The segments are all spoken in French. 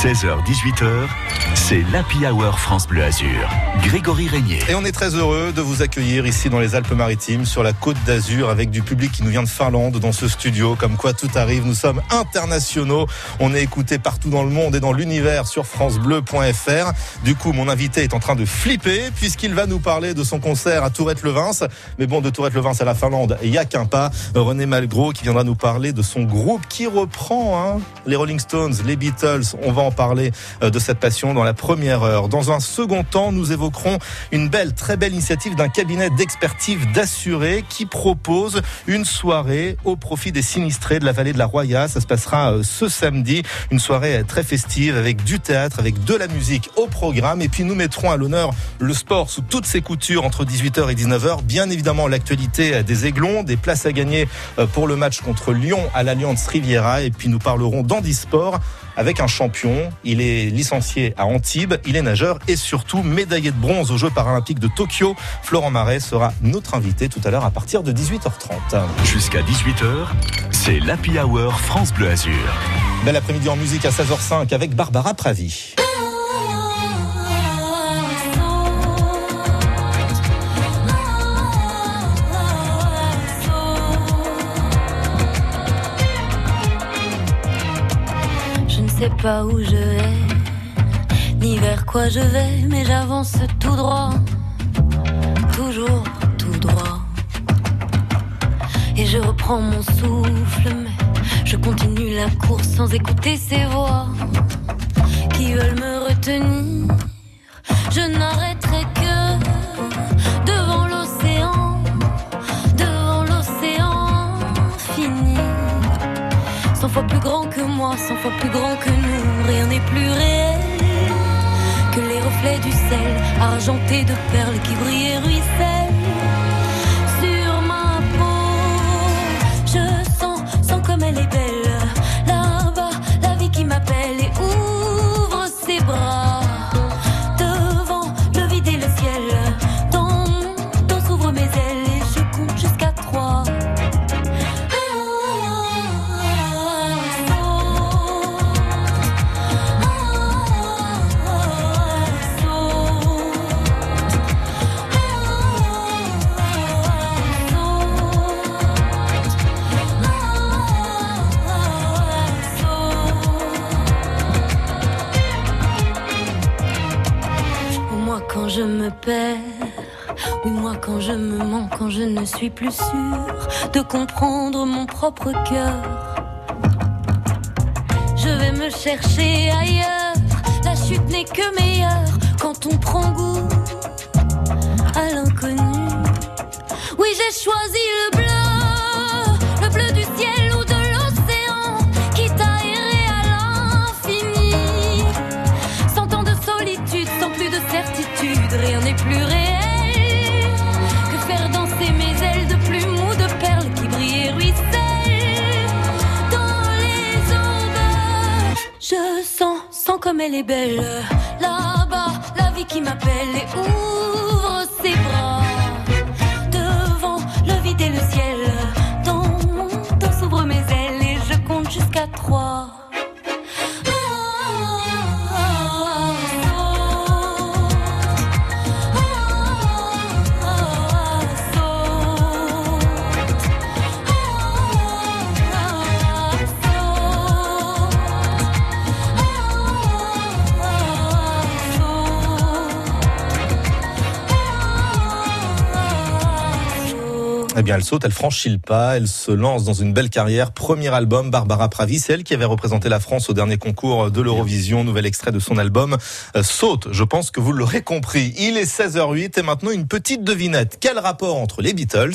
16h-18h, c'est l'Happy Hour France Bleu Azur. Grégory Régnier. Et on est très heureux de vous accueillir ici dans les Alpes-Maritimes, sur la côte d'Azur, avec du public qui nous vient de Finlande dans ce studio. Comme quoi tout arrive, nous sommes internationaux. On est écouté partout dans le monde et dans l'univers sur francebleu.fr. Du coup, mon invité est en train de flipper puisqu'il va nous parler de son concert à Tourette-le-Vins. Mais bon, de Tourette-le-Vins à la Finlande, il n'y a qu'un pas. René Malgros qui viendra nous parler de son groupe qui reprend hein, les Rolling Stones, les Beatles. On va en parler euh, de cette passion dans la première heure. Dans un second temps, nous évoquerons une belle, très belle initiative d'un cabinet d'expertise d'assurés qui propose une soirée au profit des sinistrés de la vallée de la Roya. Ça se passera euh, ce samedi, une soirée très festive avec du théâtre, avec de la musique au programme. Et puis nous mettrons à l'honneur le sport sous toutes ses coutures entre 18h et 19h. Bien évidemment, l'actualité des Aiglons, des places à gagner euh, pour le match contre Lyon à l'Alliance Riviera. Et puis nous parlerons d'handisport avec un champion. Il est licencié à Antibes, il est nageur et surtout médaillé de bronze aux Jeux paralympiques de Tokyo. Florent Marais sera notre invité tout à l'heure à partir de 18h30. Jusqu'à 18h, c'est l'Happy Hour France Bleu Azur. Bel après-midi en musique à 16h05 avec Barbara Pravi. sais pas où je vais, ni vers quoi je vais, mais j'avance tout droit, toujours tout droit. Et je reprends mon souffle, mais je continue la course sans écouter ces voix qui veulent me retenir. Je n'arrêterai que devant l'océan, devant l'océan fini. Cent fois plus grand que moi, cent fois plus grand que nous, rien n'est plus réel du sel, argentés de perles qui brillent et ruissellent oui moi quand je me mens, quand je ne suis plus sûre de comprendre mon propre cœur. Je vais me chercher ailleurs, la chute n'est que meilleure quand on prend goût à l'inconnu. Oui j'ai choisi le bleu, comme elle est belle, là-bas, la vie qui m'appelle et ouvre elle saute, elle franchit le pas, elle se lance dans une belle carrière. Premier album, Barbara Pravi, c'est elle qui avait représenté la France au dernier concours de l'Eurovision. Nouvel extrait de son album euh, Saute. Je pense que vous l'aurez compris. Il est 16h08 et maintenant une petite devinette. Quel rapport entre les Beatles,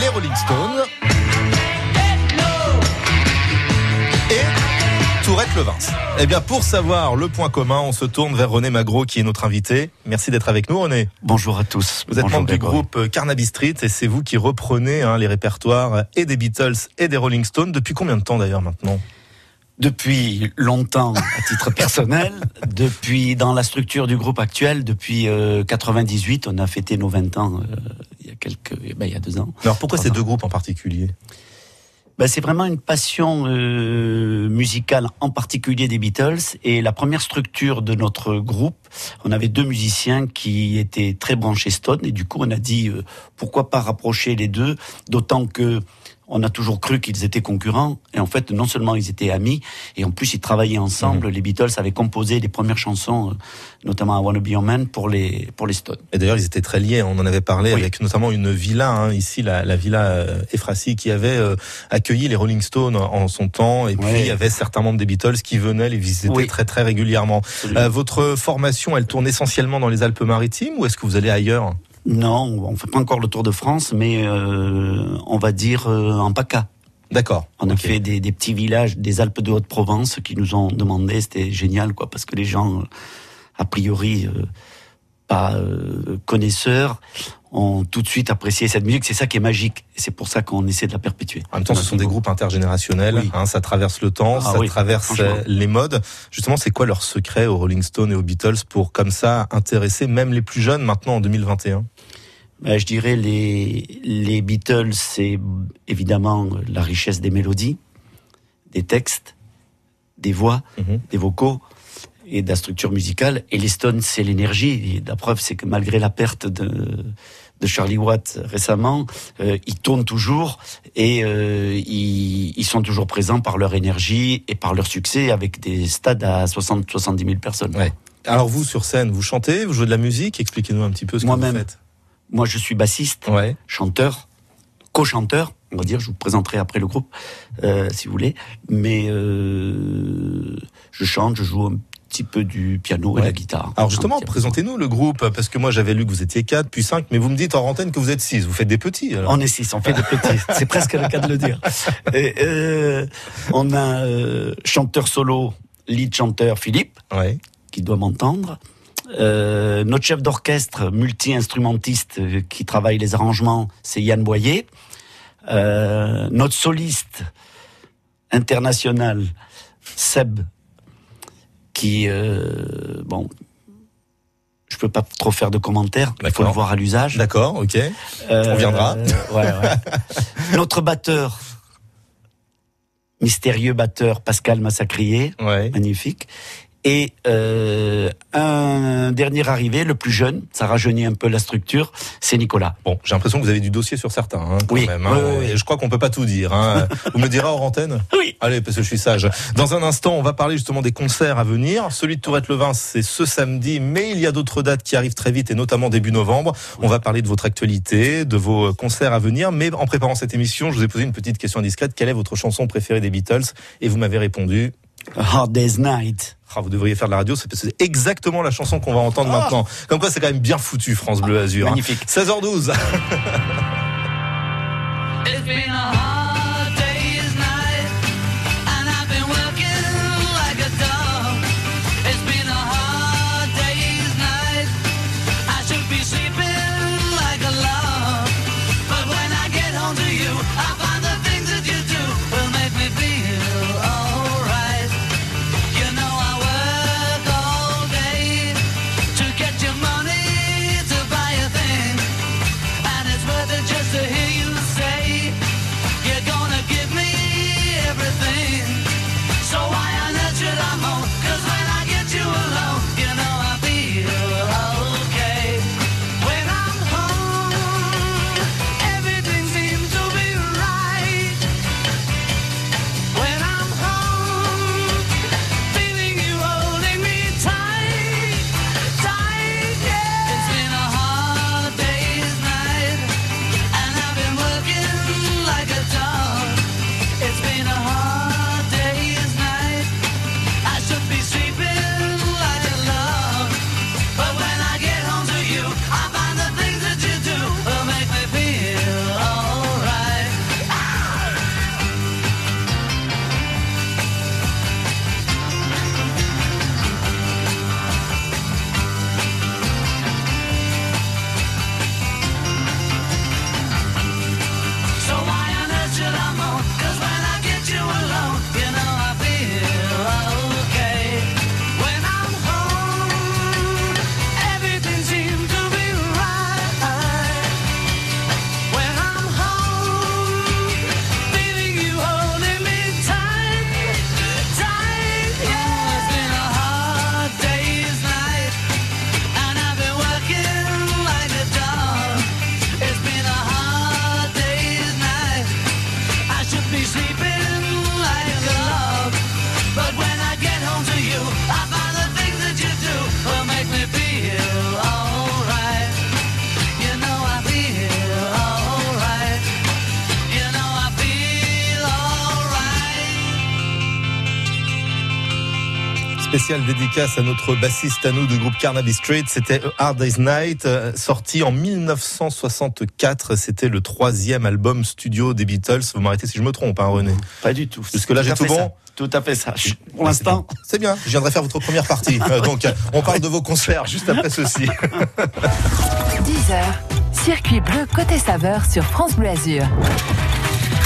les Rolling Stones? Eh bien, pour savoir le point commun, on se tourne vers René Magro qui est notre invité. Merci d'être avec nous, René. Bonjour à tous. Vous êtes Bonjour membre du groupe Carnaby Street et c'est vous qui reprenez hein, les répertoires et des Beatles et des Rolling Stones. Depuis combien de temps d'ailleurs maintenant? Depuis longtemps, à titre personnel, depuis dans la structure du groupe actuel, depuis euh, 98, on a fêté nos 20 ans euh, il y a quelques, eh ben, il y a deux ans. Alors pourquoi ces ans. deux groupes en particulier? Ben, c'est vraiment une passion euh, musicale, en particulier des Beatles. Et la première structure de notre groupe, on avait deux musiciens qui étaient très branchés Stone. Et du coup, on a dit euh, pourquoi pas rapprocher les deux, d'autant que on a toujours cru qu'ils étaient concurrents. Et en fait, non seulement ils étaient amis, et en plus ils travaillaient ensemble. Mhm. Les Beatles avaient composé les premières chansons, euh, notamment I Wanna Be Your Man, pour les, pour les Stones. Et d'ailleurs, ils étaient très liés. On en avait parlé Oui. avec notamment une villa hein, ici, la, la villa euh, Efrassi, qui avait euh, accueilli les Rolling Stones en son temps. Et puis il y avait certains membres des Beatles qui venaient les visiter Oui. très très régulièrement. Euh, votre formation, elle tourne essentiellement dans les Alpes-Maritimes ou est-ce que vous allez ailleurs? Non, on fait pas encore le Tour de France, mais euh, on va dire euh, en PACA. D'accord. On a fait des, des petits villages des Alpes de Haute-Provence qui nous ont demandé, c'était génial, quoi, parce que les gens, euh, a priori, euh, pas connaisseurs, ont tout de suite apprécié cette musique. C'est ça qui est magique. Et c'est pour ça qu'on essaie de la perpétuer. En même temps, ce sont des groupes intergénérationnels. Oui. hein, ça traverse le temps, Ah ça oui, traverse les modes. Justement, c'est quoi leur secret aux Rolling Stones et aux Beatles pour comme ça intéresser même les plus jeunes maintenant en 2021 Ben, je dirais les, les Beatles, c'est évidemment la richesse des mélodies, des textes, des voix, Mhm. des vocaux et de la structure musicale. Et les Stones, c'est l'énergie. La preuve, c'est que malgré la perte de, de Charlie Watt récemment, euh, ils tournent toujours et euh, ils, ils sont toujours présents par leur énergie et par leur succès avec des stades à 60-70 000 personnes. Ouais. Alors vous, sur scène, vous chantez, vous jouez de la musique? Expliquez-nous un petit peu ce que vous Moi-même. faites. Moi, je suis bassiste. Ouais. chanteur, co-chanteur, on va dire, je vous présenterai après le groupe, euh, si vous voulez. Mais euh, je chante, je joue un petit peu du piano et Ouais. la guitare. Alors justement, présentez-nous le groupe, parce que moi j'avais lu que vous étiez 4, puis 5, mais vous me dites en antenne que vous êtes 6, vous faites des petits. alors. On est six, on fait des petits. C'est presque le cas de le dire. Et, euh, on a euh, chanteur solo, lead chanteur Philippe, Ouais. qui doit m'entendre. Euh, notre chef d'orchestre, multi-instrumentiste euh, qui travaille les arrangements, c'est Yann Boyer. Euh, notre soliste international, Seb, qui, bon, je peux pas trop faire de commentaires, il faut le voir à l'usage. D'accord, ok. On viendra. ouais, ouais. Notre batteur, mystérieux batteur, Pascal Massacrier, Ouais. magnifique. Et euh, un dernier arrivé, le plus jeune, ça rajeunit un peu la structure, c'est Nicolas. Bon, j'ai l'impression que vous avez du dossier sur certains, hein, quand Oui. même. hein. Oui, oui, je crois qu'on peut pas tout dire. Hein. vous me direz hors antenne Oui. Allez, parce que je suis sage. Dans un instant, on va parler justement des concerts à venir. Celui de Tourette-le-Vin, c'est ce samedi, mais il y a d'autres dates qui arrivent très vite, et notamment début novembre. On va parler de votre actualité, de vos euh, concerts à venir. Mais en préparant cette émission, je vous ai posé une petite question indiscrète. Quelle est votre chanson préférée des Beatles? Et vous m'avez répondu. A Hard Day's Night. Ah, vous devriez faire de la radio, c'est parce que c'est exactement la chanson qu'on va entendre maintenant. Comme quoi, c'est quand même bien foutu, France Bleu Azur. hein. Magnifique. 16h12. Spéciale dédicace à notre bassiste à nous du groupe Carnaby Street. C'était Hard Day's Night, euh, sorti en 1964. C'était le troisième album studio des Beatles. Vous m'arrêtez si je me trompe, hein, René. Pas du tout. Jusque-là, Tout j'ai à tout fait bon ça. Tout à fait ça. Pour l'instant, C'est bien. Je viendrai faire votre première partie. Euh, donc, on parle de vos concerts juste après ceci. 10h, circuit bleu côté saveur sur France Bleu Azur.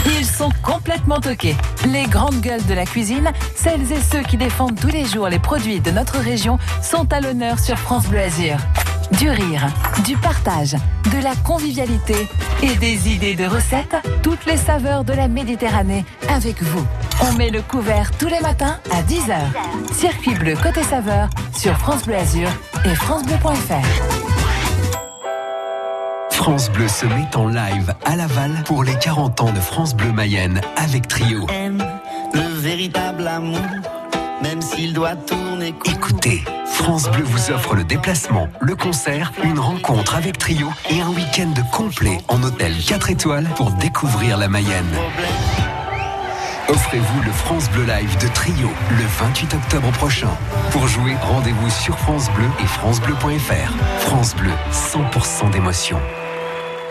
Ils sont complètement toqués. Les grandes gueules de la cuisine, celles et ceux qui défendent tous les jours les produits de notre région, sont à l'honneur sur France Bleu Azur. Du rire, du partage, de la convivialité et des idées de recettes, toutes les saveurs de la Méditerranée avec vous. On met le couvert tous les matins à 10h. Circuit bleu côté saveur sur France Bleu Azur et francebleu.fr. France Bleu se met en live à Laval pour les 40 ans de France Bleu Mayenne avec Trio. aime le véritable amour, même s'il doit tourner court. Écoutez, France Bleu vous offre le déplacement, le concert, une rencontre avec Trio et un week-end complet en hôtel 4 étoiles pour découvrir la Mayenne. Offrez-vous le France Bleu Live de Trio le 28 octobre prochain. Pour jouer, rendez-vous sur France Bleu et francebleu.fr. France Bleu, 100% d'émotion.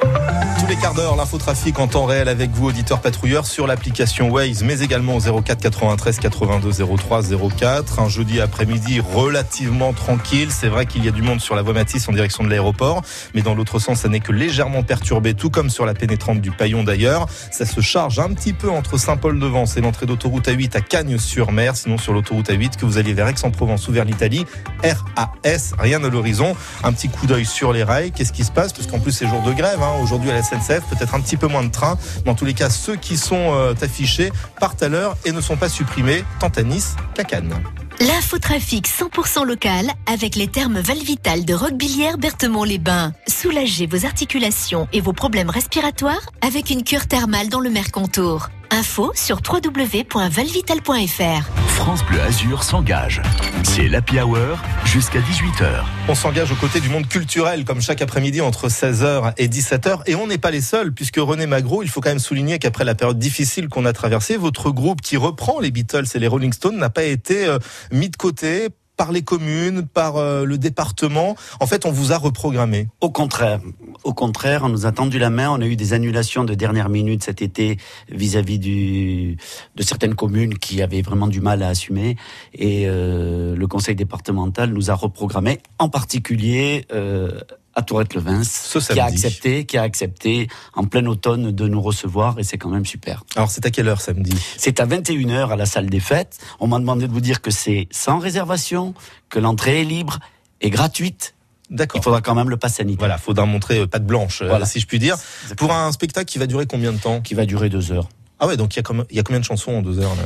oh Tous les quarts d'heure, l'infotrafic en temps réel avec vous, auditeurs patrouilleurs, sur l'application Waze, mais également au 04 93 82 03 04. Un jeudi après-midi relativement tranquille. C'est vrai qu'il y a du monde sur la voie Matisse en direction de l'aéroport, mais dans l'autre sens, ça n'est que légèrement perturbé, tout comme sur la pénétrante du Paillon d'ailleurs. Ça se charge un petit peu entre Saint-Paul-de-Vence et l'entrée d'autoroute A8 à Cagnes-sur-Mer. Sinon, sur l'autoroute A8 que vous allez vers Aix-en-Provence ou vers l'Italie, RAS, rien à l'horizon. Un petit coup d'œil sur les rails. Qu'est-ce qui se passe? Parce qu'en plus, c'est jour de grève. hein. Aujourd'hui, à la Peut-être un petit peu moins de trains. Dans tous les cas, ceux qui sont euh, affichés partent à l'heure et ne sont pas supprimés, tant à Nice qu'à Cannes. L'infotrafic 100% local avec les termes Valvital de Roquebillière Berthemont-les-Bains. Soulagez vos articulations et vos problèmes respiratoires avec une cure thermale dans le Mercontour. Info sur www.valvital.fr. France Bleu Azur s'engage. C'est l'Happy Hour jusqu'à 18h. On s'engage aux côtés du monde culturel, comme chaque après-midi entre 16h et 17h. Et on n'est pas les seuls, puisque René Magro, il faut quand même souligner qu'après la période difficile qu'on a traversée, votre groupe qui reprend les Beatles et les Rolling Stones n'a pas été euh, mis de côté par les communes, par euh, le département. En fait, on vous a reprogrammé. Au contraire, au contraire, on nous a tendu la main. On a eu des annulations de dernière minute cet été vis-à-vis du de certaines communes qui avaient vraiment du mal à assumer. Et euh, le conseil départemental nous a reprogrammé, en particulier. Euh, à Tourette-le-Vins, Ce qui a accepté, qui a accepté en plein automne de nous recevoir et c'est quand même super. Alors, c'est à quelle heure samedi? C'est à 21h à la salle des fêtes. On m'a demandé de vous dire que c'est sans réservation, que l'entrée est libre et gratuite. D'accord. Il faudra quand même le pass sanitaire. Voilà, faudra montrer euh, patte blanche, euh, Voilà. si je puis dire. Pour un spectacle qui va durer combien de temps? Qui va durer deux heures. Ah ouais, donc il y, a combien- il y a combien de chansons en deux heures là?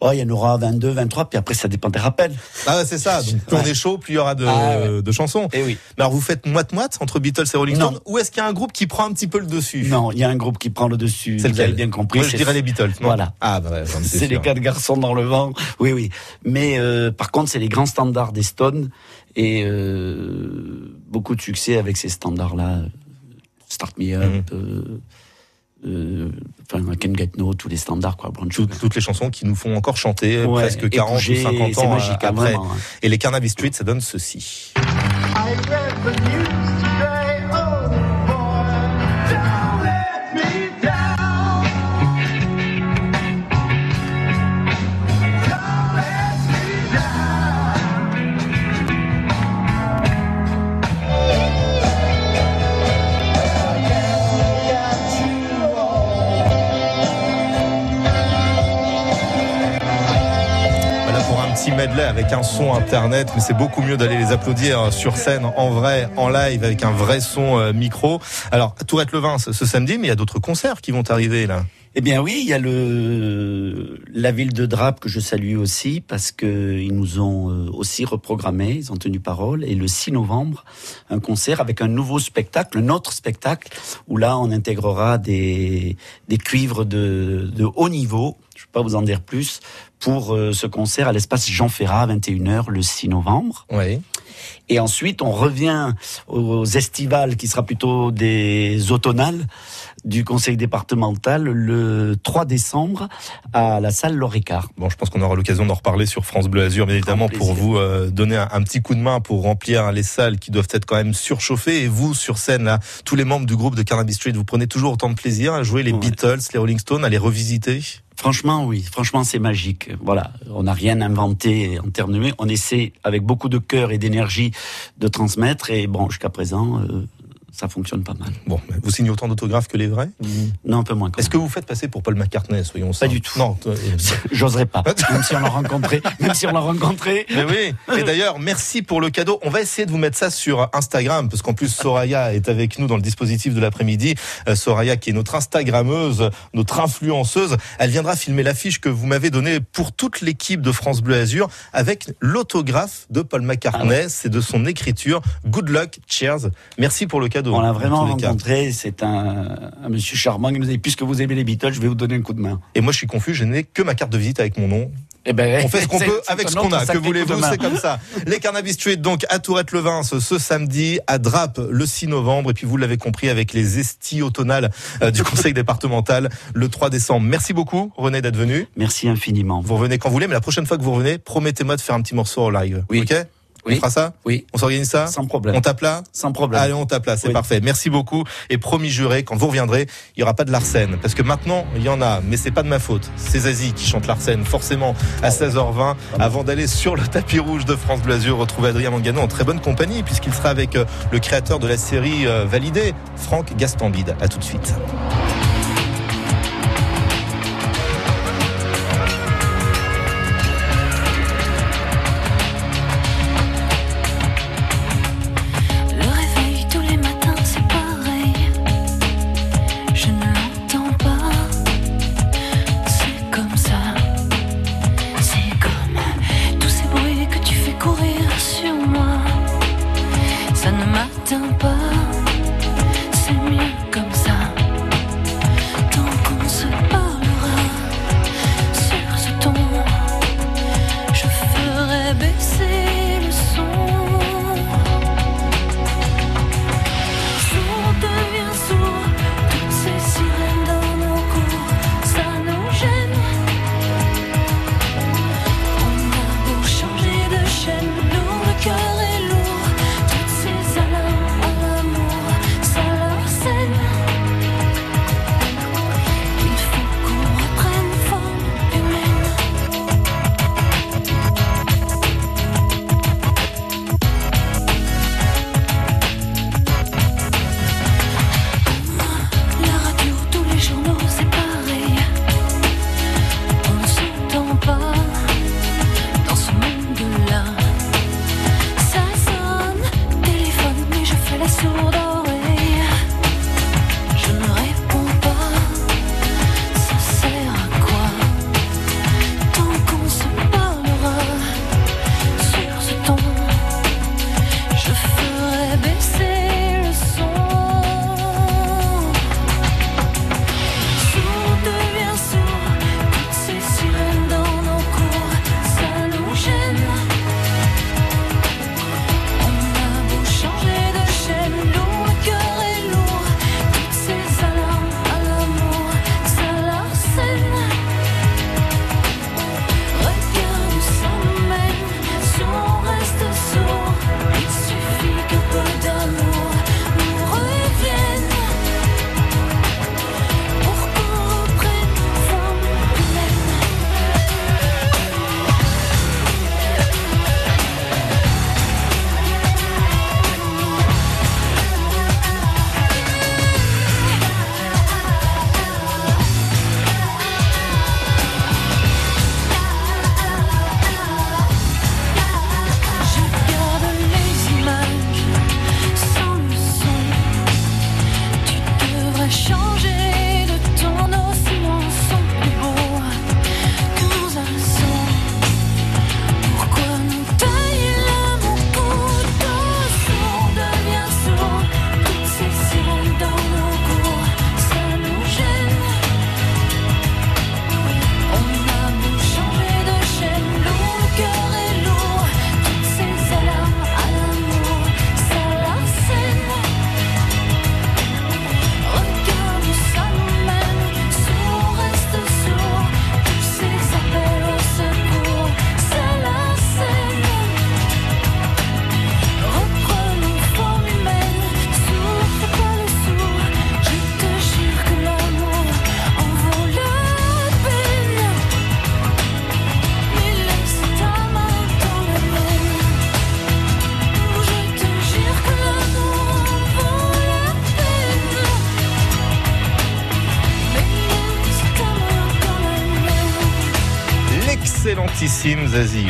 Oh, il y en aura 22, 23, puis après ça dépend des rappels. Ah ouais, c'est ça. Donc plus on Ouais. est chaud, plus il y aura de, Ah ouais. de chansons. Eh oui. Mais alors vous faites moite-moite entre Beatles et Rolling. Stones Ou est-ce qu'il y a un groupe qui prend un petit peu le dessus? Non, il y a un groupe qui prend le dessus. C'est lequel bien compris. Moi, je dirais les Beatles. non? Voilà. Ah bah C'est les quatre garçons dans le vent. Oui, oui. Mais euh, par contre, c'est les grands standards des Stones et euh, beaucoup de succès avec ces standards-là. Start Me Up, Mhm. euh, enfin, I Can Get No, tous les standards, quoi. Brown Toutes, les chansons qui nous font encore chanter Ouais, presque et 40 bouger, ou 50 c'est ans magique, euh, hein, après. vraiment, hein. Et les Carnaby Street, ça donne ceci. Voilà avec un son internet, mais c'est beaucoup mieux d'aller les applaudir sur scène, en vrai, en live, avec un vrai son euh, micro. Alors, Tourette Levin ce, samedi, mais il y a d'autres concerts qui vont arriver là. Eh bien oui, il y a la ville de Drape que je salue aussi parce que ils nous ont euh, aussi reprogrammé, ils ont tenu parole et le 6 novembre un concert avec un nouveau spectacle, un autre spectacle où là on intégrera des des cuivres de de haut niveau, je ne peux pas vous en dire plus pour euh, ce concert à l'espace Jean Ferrat à 21h le 6 novembre. Oui. Et ensuite, on revient aux estivales, qui sera plutôt des automnales du conseil départemental le 3 décembre à la salle Loricard. Bon, je pense qu'on aura l'occasion d'en reparler sur France Bleu Azur, bien évidemment, pour vous euh, donner un, un petit coup de main pour remplir les salles qui doivent être quand même surchauffées. Et vous, sur scène, là, tous les membres du groupe de Carnaby Street, vous prenez toujours autant de plaisir à jouer les Ouais. Beatles, les Rolling Stones, à les revisiter Franchement, oui. Franchement, c'est magique. Voilà. On n'a rien inventé en termes de. On essaie, avec beaucoup de cœur et d'énergie, de transmettre. Et bon, jusqu'à présent, euh, ça fonctionne pas mal. Bon, vous signez autant d'autographes que les vrais? Non, un peu moins. Est-ce que vous faites passer pour Paul McCartney, soyons Pas du tout. Non. même. J'oserais pas. Même si on l'a rencontré. Même si on l'a rencontré. Mais oui. Et d'ailleurs, merci pour le cadeau. On va essayer de vous mettre ça sur Instagram, parce qu'en plus Soraya est avec nous dans le dispositif de l'après-midi. Euh, Soraya, qui est notre Instagrammeuse, notre influenceuse, elle viendra filmer l'affiche que vous m'avez donnée pour toute l'équipe de France Bleu Azur, avec l'autographe de Paul McCartney. Ah C'est de son écriture. Good luck, cheers. Merci pour le cadeau. On l'a en vraiment rencontré. C'est un, un monsieur charmant qui nous a dit, puisque vous aimez les Beatles, je vais vous donner un coup de main. Et moi, je suis confus. Je n'ai que ma carte de visite avec mon nom. Eh ben, On fait ce qu'on peut avec ce qu'on a. Que voulez-vous. C'est comme ça. Les Carnaby Street, donc, à Tourette-le-Vin, ce, ce samedi, à Drape, le 6 novembre. Et puis, vous l'avez compris, avec les estis automnales euh, du conseil départemental, le 3 décembre. Merci beaucoup, René, d'être venu. Merci infiniment. Vous revenez quand vous voulez, mais la prochaine fois que vous revenez, promettez-moi de faire un petit morceau en live. Oui. On fera ça Oui, On s'organise ça sans problème. On tape là Sans problème. Allez, on tape là, c'est Oui. parfait. Merci beaucoup. Et promis juré, quand vous reviendrez, il y aura pas de l'arsène. Parce que maintenant, il y en a, mais c'est pas de ma faute. C'est Zazie qui chante l'arsène, forcément, à 16h20, avant d'aller sur le tapis rouge de France Bleu Azur, retrouver Adrien Mangano en très bonne compagnie, puisqu'il sera avec euh, le créateur de la série euh, validée, Franck Gastambide. À tout de suite.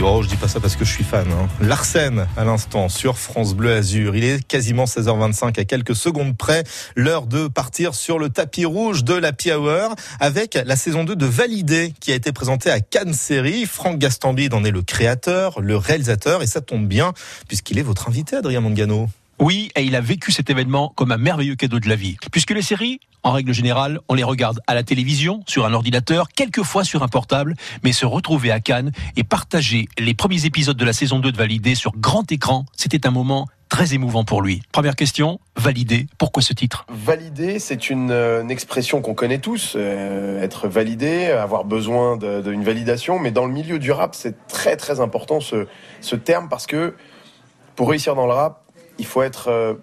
Oh, je dis pas ça parce que je suis fan. Hein. Larsen à l'instant sur France Bleu Azur. Il est quasiment 16h25 à quelques secondes près. L'heure de partir sur le tapis rouge de la Hour avec la saison 2 de Validé qui a été présentée à Cannes Série. Franck Gastambide en est le créateur, le réalisateur et ça tombe bien puisqu'il est votre invité Adrien Mangano. Oui, et il a vécu cet événement comme un merveilleux cadeau de la vie. Puisque les séries, en règle générale, on les regarde à la télévision, sur un ordinateur, quelquefois sur un portable, mais se retrouver à Cannes et partager les premiers épisodes de la saison 2 de Validé sur grand écran, c'était un moment très émouvant pour lui. Première question, Validé, pourquoi ce titre? Valider, c'est une, euh, expression qu'on connaît tous, euh, être validé, avoir besoin d'une validation, mais dans le milieu du rap, c'est très très important ce, ce terme parce que pour réussir dans le rap, il faut être euh,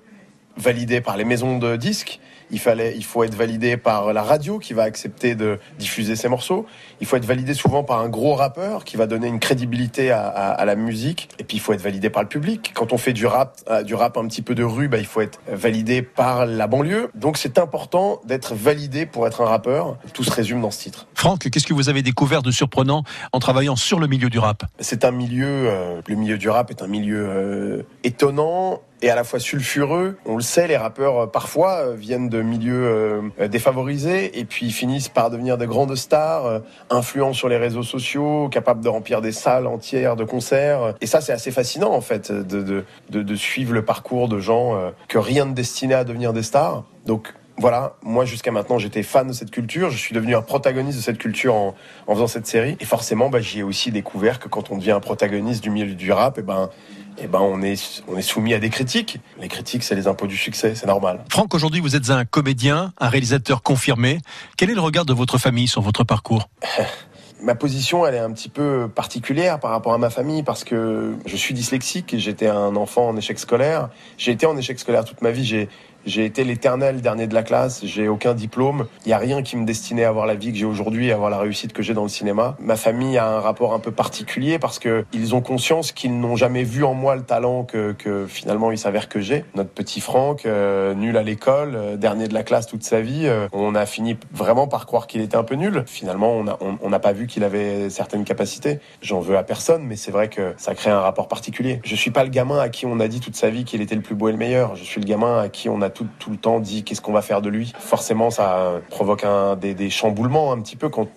validé par les maisons de disques, il, fallait, il faut être validé par la radio qui va accepter de diffuser ses morceaux, il faut être validé souvent par un gros rappeur qui va donner une crédibilité à, à- à la musique, et puis il faut être validé par le public. Quand on fait du rap, euh, du rap un petit peu de rue, bah, il faut être validé par la banlieue. Donc c'est important d'être validé pour être un rappeur. Tout se résume dans ce titre. Franck, qu'est-ce que vous avez découvert de surprenant en travaillant sur le milieu du rap? C'est un milieu, euh, le milieu du rap est un milieu euh, étonnant et à la fois sulfureux. On le sait, les rappeurs euh, parfois euh, viennent de milieux euh, défavorisés et puis finissent par devenir de grandes stars, influents sur les réseaux sociaux, capables de remplir des salles entières de concerts. Et ça, c'est assez fascinant en fait de, suivre le parcours de gens que rien ne destinait à devenir des stars. Donc voilà, moi jusqu'à maintenant j'étais fan de cette culture, je suis devenu un protagoniste de cette culture en, faisant cette série. Et forcément, bah, j'y ai aussi découvert que quand on devient un protagoniste du milieu du rap, et ben, et ben on est, on est soumis à des critiques. Les critiques, c'est les impôts du succès, c'est normal. Franck, aujourd'hui vous êtes un comédien, un réalisateur confirmé. Quel est le regard de votre famille sur votre parcours Ma position, elle est un petit peu particulière par rapport à ma famille parce que je suis dyslexique et j'étais un enfant en échec scolaire. J'ai été en échec scolaire toute ma vie. J'ai j'ai été l'éternel dernier de la classe. J'ai aucun diplôme. Il y a rien qui me destinait à avoir la vie que j'ai aujourd'hui, à avoir la réussite que j'ai dans le cinéma. Ma famille a un rapport un peu particulier parce que ils ont conscience qu'ils n'ont jamais vu en moi le talent que, finalement il s'avère que j'ai. Notre petit Franck, euh, nul à l'école, euh, dernier de la classe toute sa vie, euh, on a fini vraiment par croire qu'il était un peu nul. Finalement, on n'a on, on n'a pas vu qu'il avait certaines capacités. J'en veux à personne, mais c'est vrai que ça crée un rapport particulier. Je suis pas le gamin à qui on a dit toute sa vie qu'il était le plus beau et le meilleur. Je suis le gamin à qui on a tout, le temps dit qu'est-ce qu'on va faire de lui. Forcément, ça provoque un, des, des chamboulements un petit peu quand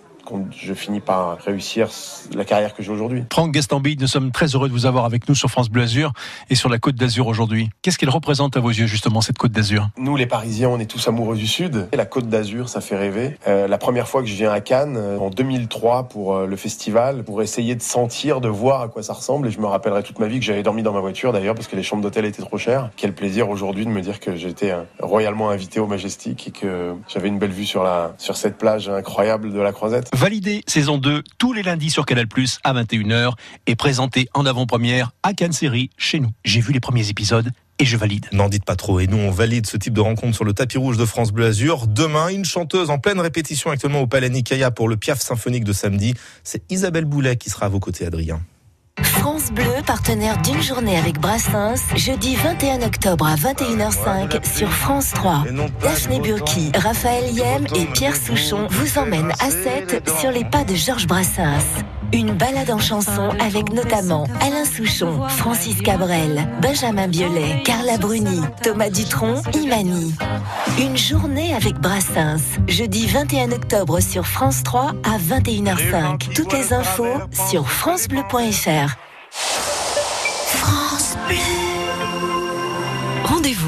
je finis par réussir la carrière que j'ai aujourd'hui. Franck Gastambide, nous sommes très heureux de vous avoir avec nous sur France Bleu Azur et sur la Côte d'Azur aujourd'hui. Qu'est-ce qu'elle représente à vos yeux justement cette Côte d'Azur? Nous, les Parisiens, on est tous amoureux du Sud. Et la Côte d'Azur, ça fait rêver. Euh, la première fois que je viens à Cannes, euh, en 2003, pour euh, le festival, pour essayer de sentir, de voir à quoi ça ressemble. Et je me rappellerai toute ma vie que j'avais dormi dans ma voiture, d'ailleurs, parce que les chambres d'hôtel étaient trop chères. Quel plaisir aujourd'hui de me dire que j'étais euh, royalement invité au Majestic et que j'avais une belle vue sur la sur cette plage incroyable de la Croisette. Validé saison 2 tous les lundis sur Canal Plus à 21h et présenté en avant-première à Cannes Série chez nous. J'ai vu les premiers épisodes et je valide. N'en dites pas trop. Et nous, on valide ce type de rencontre sur le tapis rouge de France Bleu Azur. Demain, une chanteuse en pleine répétition actuellement au Palais Nicaïa pour le Piaf symphonique de samedi. C'est Isabelle Boulet qui sera à vos côtés, Adrien. France Bleu, partenaire d'une journée avec Brassens, jeudi 21 octobre à 21h05 sur France 3. Daphné Burki, Raphaël Yem et Pierre Souchon vous emmènent à 7 sur les pas de Georges Brassens. Une balade en chanson avec notamment Alain Souchon, Francis Cabrel, Benjamin Biolay, Carla Bruni, Thomas Dutronc, Imani. Une journée avec Brassens, jeudi 21 octobre sur France 3 à 21h05. Toutes les infos sur francebleu.fr. France Bleu.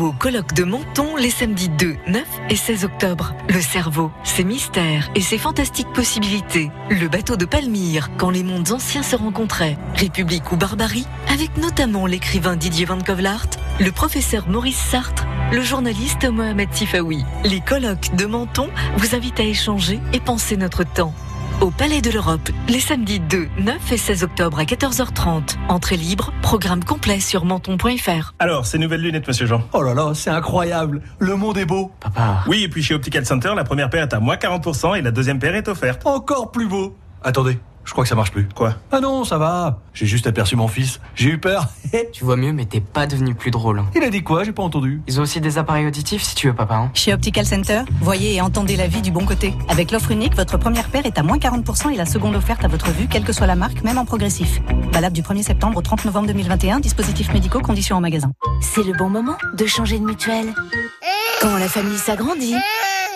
Rendez-vous de Menton les samedis 2, 9 et 16 octobre. Le cerveau, ses mystères et ses fantastiques possibilités. Le bateau de Palmyre, quand les mondes anciens se rencontraient. République ou barbarie, avec notamment l'écrivain Didier Van Kovlart, le professeur Maurice Sartre, le journaliste Mohamed Sifawi. Les colloques de Menton vous invitent à échanger et penser notre temps. Au Palais de l'Europe, les samedis 2, 9 et 16 octobre à 14h30. Entrée libre, programme complet sur menton.fr. Alors, ces nouvelles lunettes, monsieur Jean? Oh là là, c'est incroyable. Le monde est beau. Papa. Oui, et puis chez Optical Center, la première paire est à moins 40% et la deuxième paire est offerte. Encore plus beau. Attendez, Je crois que ça marche plus. Quoi? Ah non, ça va. J'ai juste aperçu mon fils. J'ai eu peur. Tu vois mieux, mais t'es pas devenu plus drôle. Il a dit quoi? J'ai pas entendu. Ils ont aussi des appareils auditifs si tu veux, papa. hein. Chez Optical Center, voyez et entendez la vie du bon côté. Avec l'offre unique, votre première paire est à moins 40% et la seconde offerte à votre vue, quelle que soit la marque, même en progressif. Valable du 1er septembre au 30 novembre 2021, dispositifs médicaux, conditions en magasin. C'est le bon moment de changer de mutuelle. Quand la famille s'agrandit.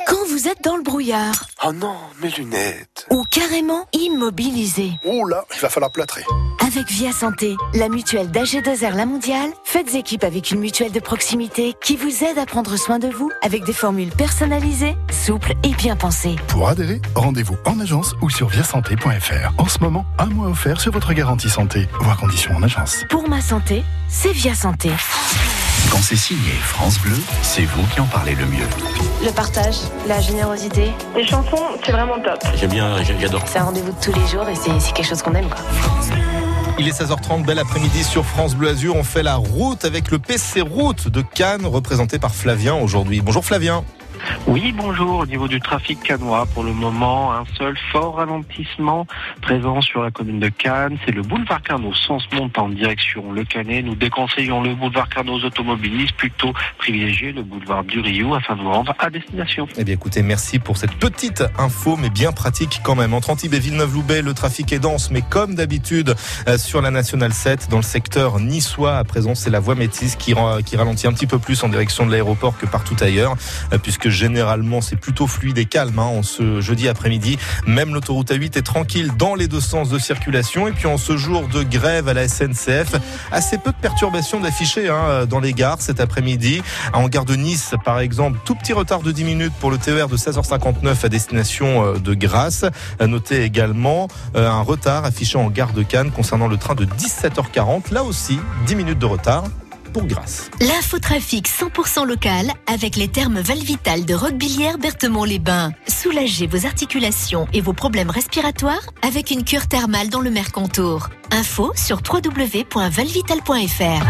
Quand vous êtes dans le brouillard. Oh non, mes lunettes. Ou carrément immobilisé. Oh là, il va falloir plâtrer. Avec Via Santé, la mutuelle d'AG2R La Mondiale, faites équipe avec une mutuelle de proximité qui vous aide à prendre soin de vous avec des formules personnalisées, souples et bien pensées. Pour adhérer, rendez-vous en agence ou sur viasanté.fr. En ce moment, un mois offert sur votre garantie santé. Voir conditions en agence. Pour ma santé, c'est Via Santé. Quand c'est signé France Bleu, c'est vous qui en parlez le mieux. Le partage, la générosité. Les chansons, c'est vraiment top. J'aime bien, j'adore. C'est un rendez-vous de tous les jours et c'est quelque chose qu'on aime. Quoi. Il est 16h30, bel après-midi sur France Bleu Azur. On fait la route avec le PC Route de Cannes, représenté par Flavien aujourd'hui. Bonjour Flavien. Oui, bonjour. Au niveau du trafic canois, pour le moment, un seul fort ralentissement présent sur la commune de Cannes. C'est le boulevard Carnot, sens montant en direction Le Canet. Nous déconseillons le boulevard Carnot aux automobilistes, plutôt privilégier le boulevard du Rio afin de vous rendre à destination. Eh bien écoutez, merci pour cette petite info, mais bien pratique quand même. Entre Antibes et Villeneuve-Loubet, le trafic est dense, mais comme d'habitude euh, sur la Nationale 7, dans le secteur niçois, à présent, c'est la voie métisse qui, ra- qui ralentit un petit peu plus en direction de l'aéroport que partout ailleurs, euh, puisque généralement c'est plutôt fluide et calme hein, en ce jeudi après-midi. Même l'autoroute A8 est tranquille dans les deux sens de circulation. Et puis en ce jour de grève à la SNCF, assez peu de perturbations d'affichés hein, dans les gares cet après-midi. En gare de Nice, par exemple, tout petit retard de 10 minutes pour le TER de 16h59 à destination euh, de Grasse. À noter également euh, un retard affiché en gare de Cannes concernant le train de 17h40. Là aussi, 10 minutes de retard pour Grasse. L'infotrafic 100% local avec les thermes Valvital de Roquebillière Berthemont-les-Bains. Soulagez vos articulations et vos problèmes respiratoires avec une cure thermale dans le Mercontour. Info sur www.valvital.fr.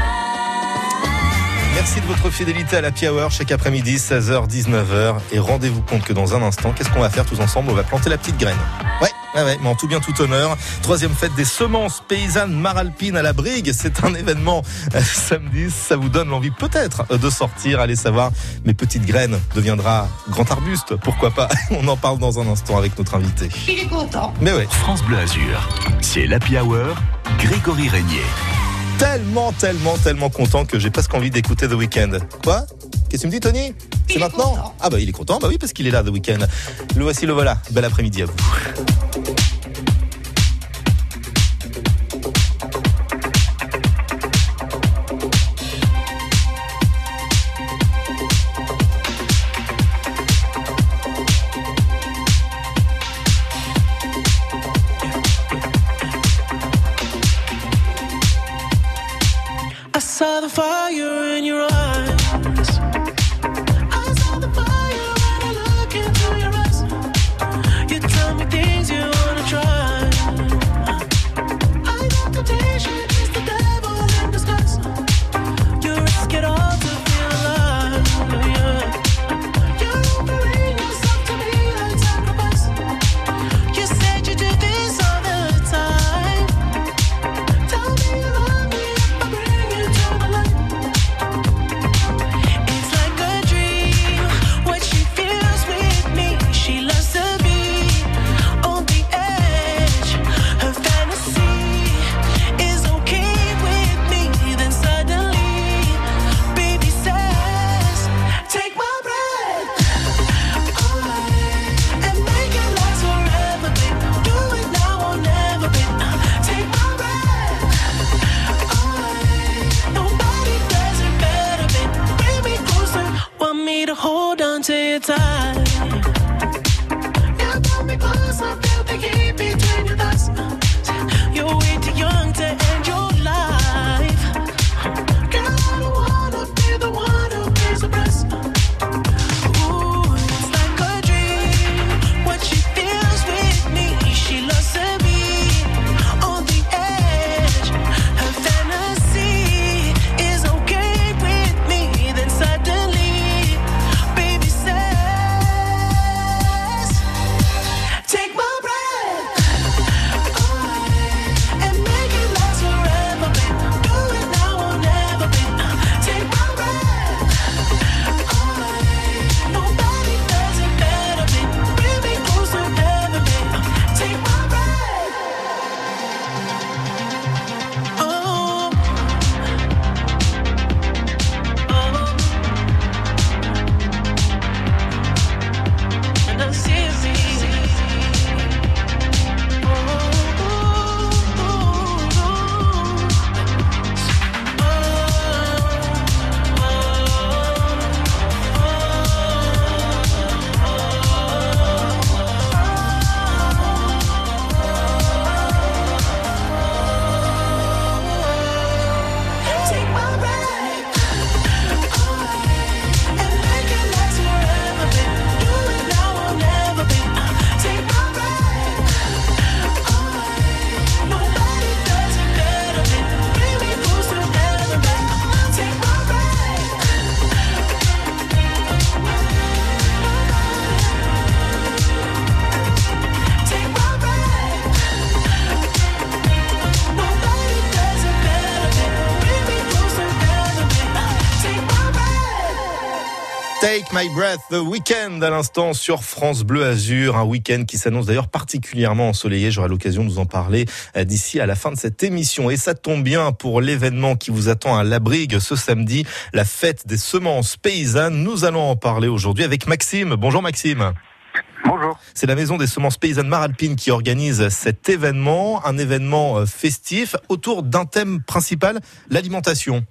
Merci de votre fidélité à la Hour chaque après-midi, 16h, 19h. Et rendez-vous compte que dans un instant, qu'est-ce qu'on va faire tous ensemble? On va planter la petite graine. Ouais, ouais, ouais, mais en tout bien, tout honneur. Troisième fête des semences paysannes maralpines à la Brigue. C'est un événement euh, samedi. Ça vous donne l'envie peut-être euh, de sortir. Allez savoir, mes petites graines deviendra grand arbuste. Pourquoi pas? On en parle dans un instant avec notre invité. Il est content. Mais ouais. France Bleu Azur, c'est l'Happy Hour, Grégory Régnier. Tellement, tellement, tellement content que j'ai presque envie d'écouter The Weeknd. Quoi? Qu'est-ce que tu me dis, Tony C'est maintenant Ah bah il est content, bah oui, parce qu'il est là, The Weeknd. Le voici, le voilà. Bel après-midi à vous. My Breath, The Weekend à l'instant sur France Bleu Azur, un week-end qui s'annonce d'ailleurs particulièrement ensoleillé. J'aurai l'occasion de vous en parler euh, d'ici à la fin de cette émission. Et ça tombe bien pour l'événement qui vous attend à La Brigue ce samedi, la fête des semences paysannes. Nous allons en parler aujourd'hui avec Maxime. Bonjour Maxime. Bonjour. C'est la maison des semences paysannes Maralpine qui organise cet événement, un événement euh, festif autour d'un thème principal, l'alimentation.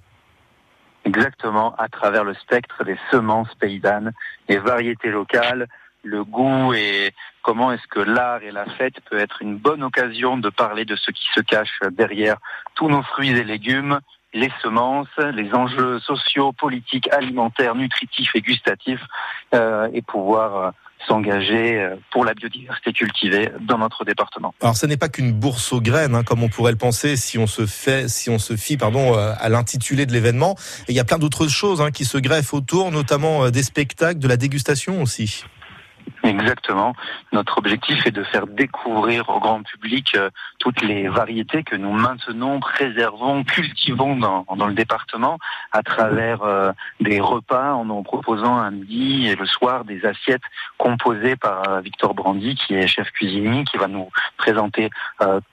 Exactement, à travers le spectre des semences paysannes, les variétés locales, le goût et comment est-ce que l'art et la fête peut être une bonne occasion de parler de ce qui se cache derrière tous nos fruits et légumes, les semences, les enjeux sociaux, politiques, alimentaires, nutritifs et gustatifs, euh, et pouvoir s'engager euh, pour la biodiversité cultivée dans notre département. Alors, ce n'est pas qu'une bourse aux graines, hein, comme on pourrait le penser si on se fait, si on se fie, pardon, euh, à l'intitulé de l'événement. Il y a plein d'autres choses hein, qui se greffent autour, notamment euh, des spectacles, de la dégustation aussi. Exactement. Notre objectif est de faire découvrir au grand public euh, toutes les variétés que nous maintenons, préservons, cultivons dans, le département à travers euh, des repas en nous proposant un midi et le soir des assiettes composées par euh, Victor Brandy qui est chef cuisinier qui va nous présenter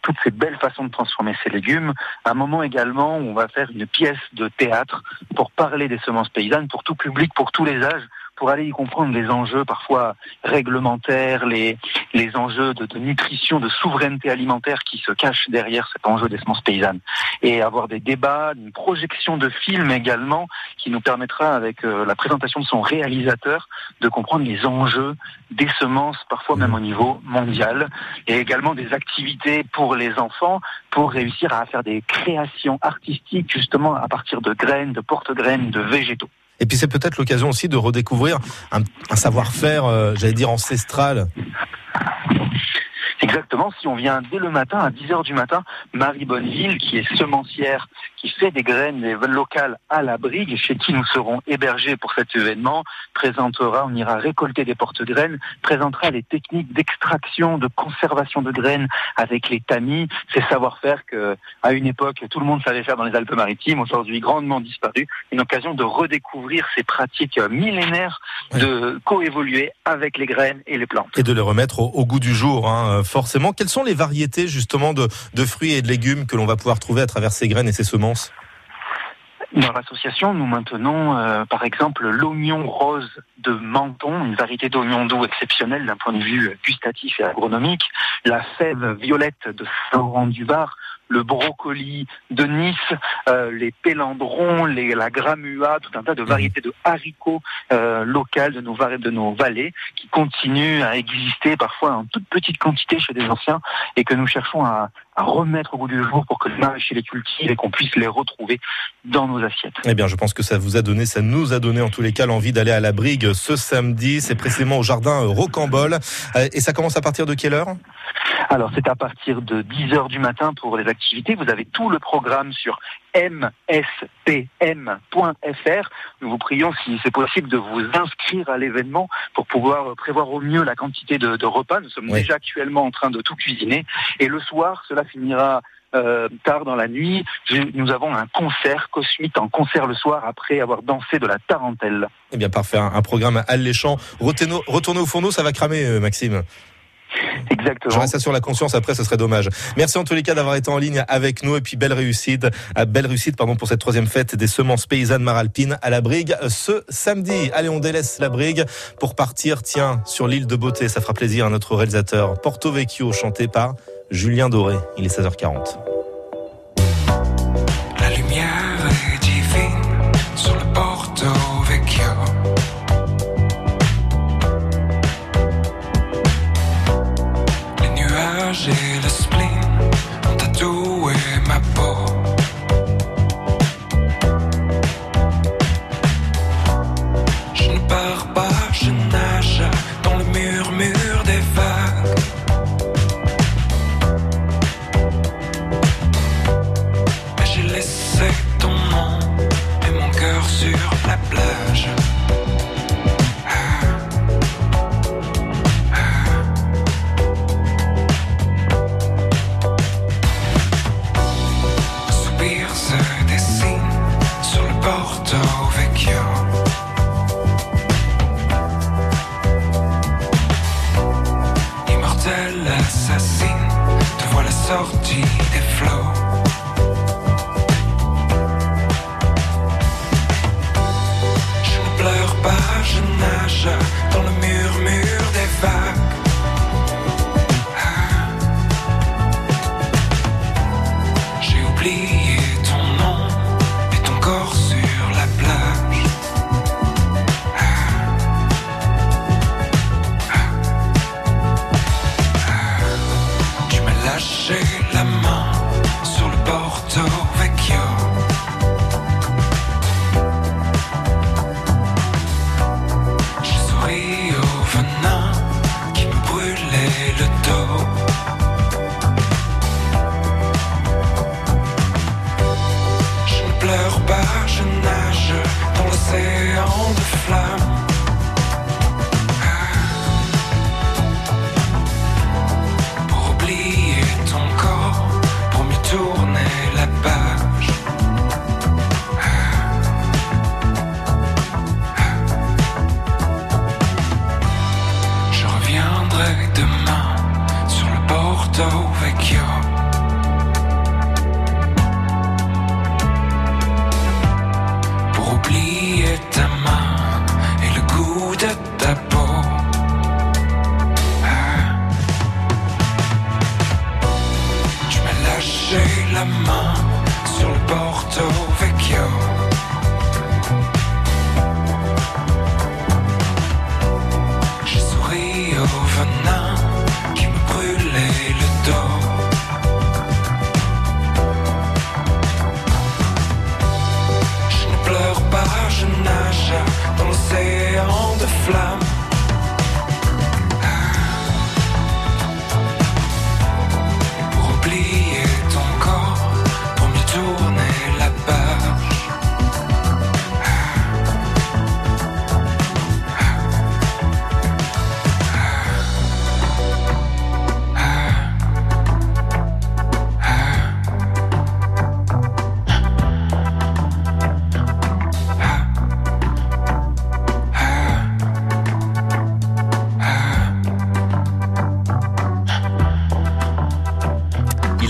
toutes ces belles façons de transformer ces légumes. Un moment également où on va faire une pièce de théâtre pour parler des semences paysannes pour tout public, pour tous les âges pour aller y comprendre les enjeux parfois réglementaires, les, les enjeux de, nutrition, de souveraineté alimentaire qui se cachent derrière cet enjeu des semences paysannes. Et avoir des débats, une projection de films également qui nous permettra avec euh, la présentation de son réalisateur de comprendre les enjeux des semences, parfois même au niveau mondial, et également des activités pour les enfants pour réussir à faire des créations artistiques justement à partir de graines, de porte-graines, de végétaux. Et puis c'est peut-être l'occasion aussi de redécouvrir un, savoir-faire, euh, j'allais dire ancestral. Exactement, si on vient dès le matin, à 10h du matin, Marie Bonneville, qui est semencière, qui fait des graines locales à la brigue, chez qui nous serons hébergés pour cet événement, présentera, on ira récolter des porte-graines, présentera les techniques d'extraction, de conservation de graines avec les tamis, ces savoir-faire que, à une époque, tout le monde savait faire dans les Alpes-Maritimes, aujourd'hui grandement disparu, une occasion de redécouvrir ces pratiques millénaires de coévoluer avec les graines et les plantes. Et de les remettre au, au goût du jour, hein, forcément. Quelles sont les variétés justement de, fruits et de légumes que l'on va pouvoir trouver à travers ces graines et ces semences? Dans l'association, nous maintenons euh, par exemple l'oignon rose de Menton, une variété d'oignon doux exceptionnelle d'un point de vue gustatif et agronomique, la fève violette de Saint-Laurent-du-Var, le brocoli de Nice, euh, les pélandrons, les, la gramua, tout un tas de variétés de haricots euh, locales de nos, de nos vallées qui continuent à exister parfois en toute petite quantité chez des anciens et que nous cherchons à, à remettre au goût du jour pour que les maraîchers les cultivent et qu'on puisse les retrouver dans nos assiettes. Eh bien, je pense que ça vous a donné, ça nous a donné en tous les cas l'envie d'aller à la brigue ce samedi. C'est précisément au jardin euh, Rocambole. Euh, Et ça commence à partir de quelle heure? Alors c'est à partir de 10h du matin pour les activités. Vous avez tout le programme sur mspm.fr. Nous vous prions, si c'est possible, de vous inscrire à l'événement pour pouvoir prévoir au mieux la quantité de, de repas. Nous sommes déjà actuellement en train de tout cuisiner. Et le soir, cela finira euh, tard dans la nuit. Nous avons un concert cosmique en concert le soir après avoir dansé de la tarentelle. Eh bien, parfait. Un, un programme alléchant. Retournez, retournez au fourneau, ça va cramer, euh, Maxime. Exactement. J'aurais ça sur la conscience après, ce serait dommage. Merci en tous les cas d'avoir été en ligne avec nous et puis belle réussite, à belle réussite pardon pour cette troisième fête des semences paysannes maralpines à la Brigue euh, ce samedi. Allez, on délaisse la Brigue pour partir, tiens, sur l'île de Beauté. Ça fera plaisir à notre réalisateur Porto Vecchio, chanté par Julien Doré. Il est 16h40.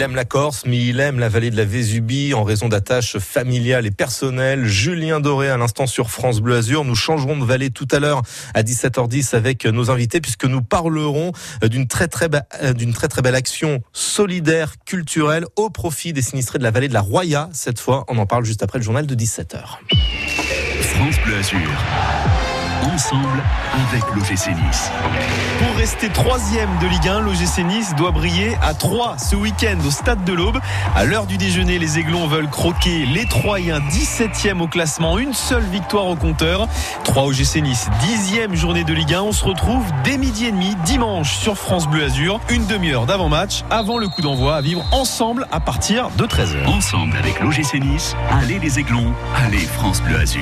Il aime la Corse, mais il aime la vallée de la Vésubie en raison d'attaches familiales et personnelles. Julien Doré à l'instant sur France Bleu Azur. Nous changerons de vallée tout à l'heure à 17h10 avec nos invités puisque nous parlerons d'une euh, très belle action solidaire, culturelle au profit des sinistrés de la vallée de la Roya. Cette fois, on en parle juste après le journal de 17h. France Bleu Azur. Ensemble avec l'OGC Nice. Pour rester troisième de Ligue 1, l'OGC Nice doit briller à 3 ce week-end au Stade de l'Aube. À l'heure du déjeuner, les Aiglons veulent croquer les Troyens 17e au classement, une seule victoire au compteur. 3 OGC Nice, 10e journée de Ligue 1. On se retrouve dès midi et demi dimanche sur France Bleu Azur. Une demi-heure d'avant-match avant le coup d'envoi à vivre ensemble à partir de 13h. Ensemble avec l'OGC Nice, allez les Aiglons, allez France Bleu Azur.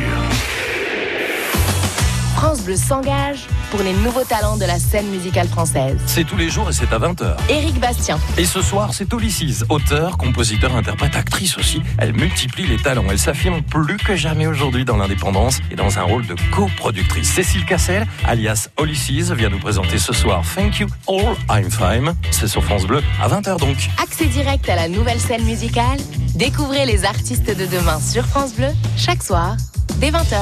France Bleu s'engage pour les nouveaux talents de la scène musicale française. C'est tous les jours et c'est à 20h. Éric Bastien, Et ce soir, c'est Ulysses, auteur, compositeur, interprète, actrice aussi. Elle multiplie les talents. Elle s'affirme plus que jamais aujourd'hui dans l'indépendance et dans un rôle de coproductrice. Cécile Cassel, alias Ulysses, vient nous présenter ce soir Thank You All I'm Fine. C'est sur France Bleu à 20h donc. accès direct à la nouvelle scène musicale. Découvrez les artistes de demain sur France Bleu chaque soir dès 20h.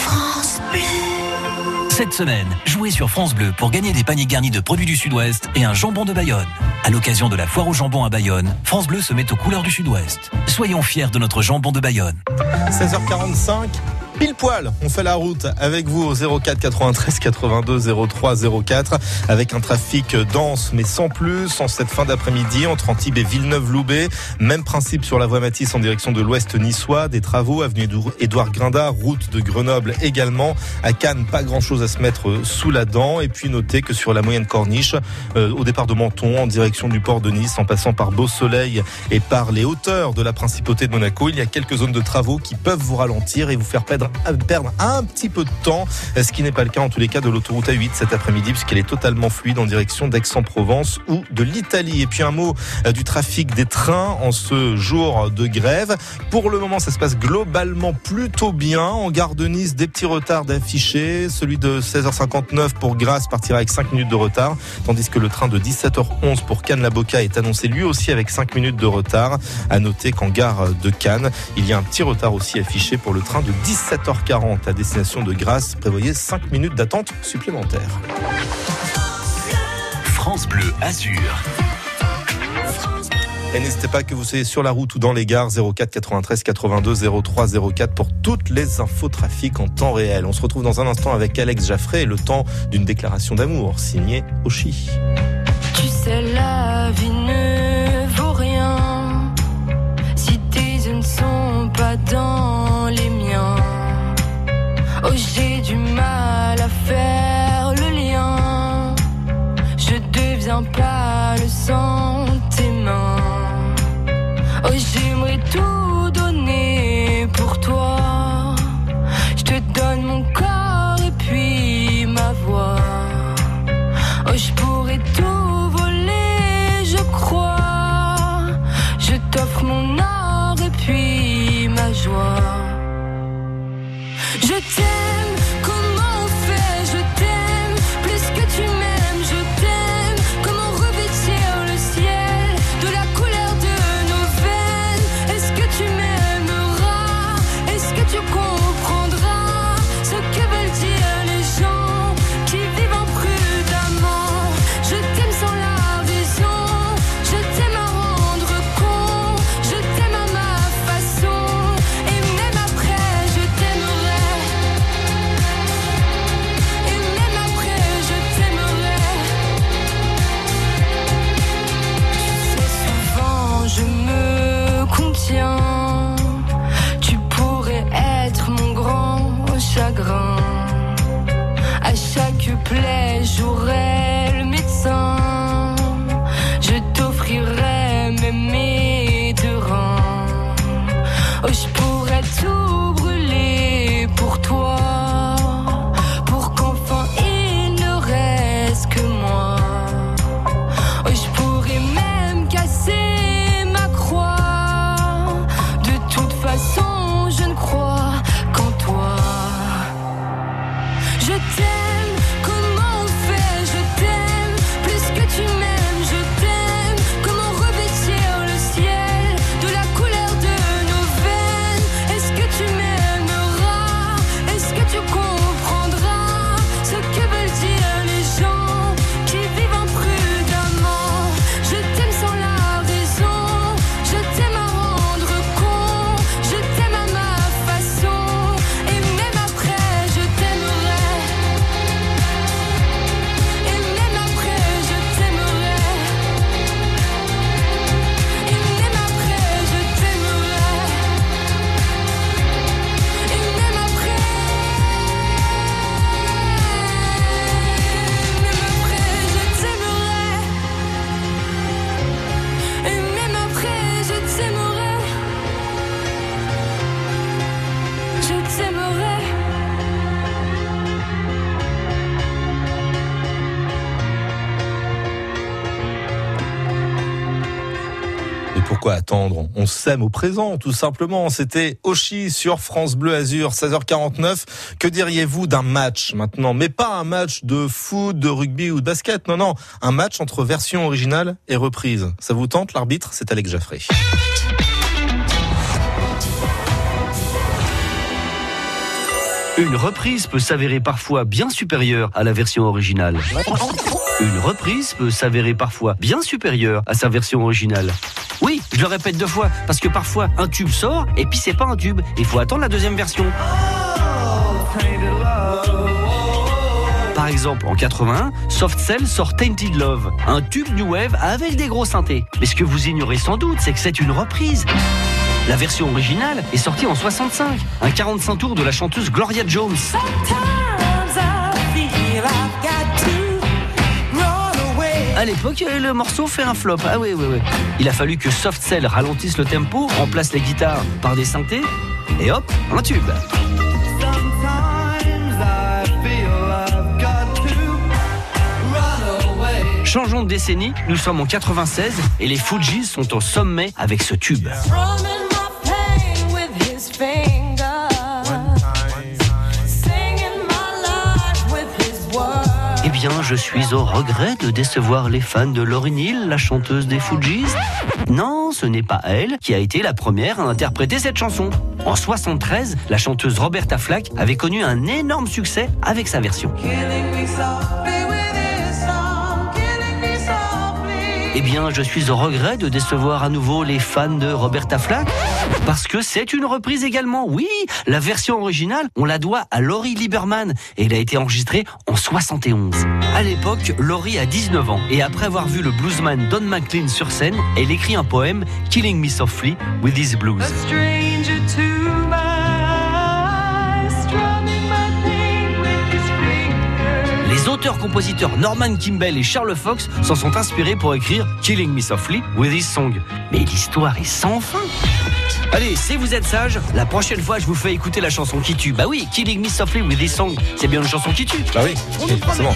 France Bleu. Cette semaine, jouez sur France Bleu pour gagner des paniers garnis de produits du Sud-Ouest et un jambon de Bayonne. À l'occasion de la foire au jambon à Bayonne, France Bleu se met aux couleurs du Sud-Ouest. Soyons fiers de notre jambon de Bayonne. 16h45. Pile poil, on fait la route avec vous au 04 93 82 03 04 avec un trafic dense mais sans plus en cette fin d'après-midi entre Antibes et Villeneuve-Loubet. Même principe sur la voie Matisse en direction de l'ouest niçois, des travaux avenue Édou- Édouard Grinda, route de Grenoble également. À Cannes, pas grand-chose à se mettre sous la dent et puis notez que sur la moyenne corniche euh, au départ de Menton en direction du port de Nice en passant par Beau Soleil et par les hauteurs de la principauté de Monaco, il y a quelques zones de travaux qui peuvent vous ralentir et vous faire perdre perdre, un petit peu de temps, ce qui n'est pas le cas en tous les cas de l'autoroute A8 cet après-midi puisqu'elle est totalement fluide en direction d'Aix-en-Provence ou de l'Italie. Et puis un mot euh, du trafic des trains en ce jour de grève. Pour le moment, ça se passe globalement plutôt bien. En gare de Nice, des petits retards d'affichés. Celui de 16h59 pour Grasse partira avec 5 minutes de retard, tandis que le train de 17h11 pour Cannes-la-Boca est annoncé lui aussi avec 5 minutes de retard. À noter qu'en gare de Cannes, il y a un petit retard aussi affiché pour le train de 17h40 à destination de Grasse. Prévoyez 5 minutes d'attente supplémentaires. France Bleu Azur. Et n'hésitez pas que vous soyez sur la route ou dans les gares 04 93 82 03 04 pour toutes les infos trafic en temps réel. On se retrouve dans un instant avec Alex Jaffré et le temps d'une déclaration d'amour signée Oshi. Tu sais, la vie Oh, j'ai du mal à faire le lien. Je deviens pas le sang de tes mains. Oh, j'aimerais tout donner pour toi. Je te donne mon corps et puis ma voix. Oh, je pourrais tout voler, je crois. Je t'offre mon or et puis ma joie. Je On s'aime au présent, tout simplement. C'était Oshi sur France Bleu Azur, 16h49. Que diriez-vous d'un match maintenant? Mais pas un match de foot, de rugby ou de basket. Non, non, un match entre version originale et reprise. Ça vous tente L'arbitre, c'est Alex Jaffré. Une reprise peut s'avérer parfois bien supérieure à la version originale. Une reprise peut s'avérer parfois bien supérieure à sa version originale. Oui, je le répète deux fois, parce que parfois un tube sort et puis c'est pas un tube. Il faut attendre la deuxième version. Par exemple, en 81, Soft Cell sort Tainted Love, un tube New Wave avec des gros synthés. Mais ce que vous ignorez sans doute, c'est que c'est une reprise. La version originale est sortie en 65, un 45 tours de la chanteuse Gloria Jones. l'époque, le morceau fait un flop. Ah oui, oui, oui. Il a fallu que Soft Cell ralentisse le tempo, remplace les guitares par des synthés, et hop, un tube. Changeons de décennie, nous sommes en 96 et les Fujis sont au sommet avec ce tube. Je suis au regret de décevoir les fans de Lauryn Hill, la chanteuse des Fujis. Non, ce n'est pas elle qui a été la première à interpréter cette chanson. En 73, la chanteuse Roberta Flack avait connu un énorme succès avec sa version. Eh bien, je suis au regret de décevoir à nouveau les fans de Roberta Flack, parce que c'est une reprise également. Oui, la version originale, on la doit à Laurie Lieberman, et elle a été enregistrée en 71. À l'époque, Laurie a 19 ans, et après avoir vu le bluesman Don McLean sur scène, elle écrit un poème, Killing Me Softly, with His Blues. Les auteurs-compositeurs Norman Kimball et Charles Fox s'en sont inspirés pour écrire Killing Me Softly with His Song. Mais l'histoire est sans fin. Allez, si vous êtes sage, la prochaine fois je vous fais écouter la chanson qui tue. Bah oui, Killing Me Softly with His Song, c'est bien une chanson qui tue. Bah oui, forcément.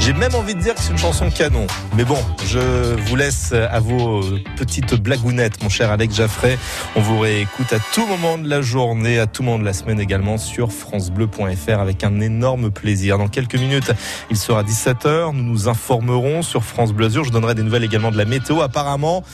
J'ai même envie de dire que c'est une chanson canon. Mais bon, je vous laisse à vos petites blagounettes, mon cher Alex Jaffray. On vous réécoute à tout moment de la journée, à tout moment de la semaine également sur francebleu.fr avec un énorme plaisir. Dans quelques minutes, il sera 17h. Nous nous informerons sur France Bleu Azur. Je donnerai des nouvelles également de la météo. Apparemment,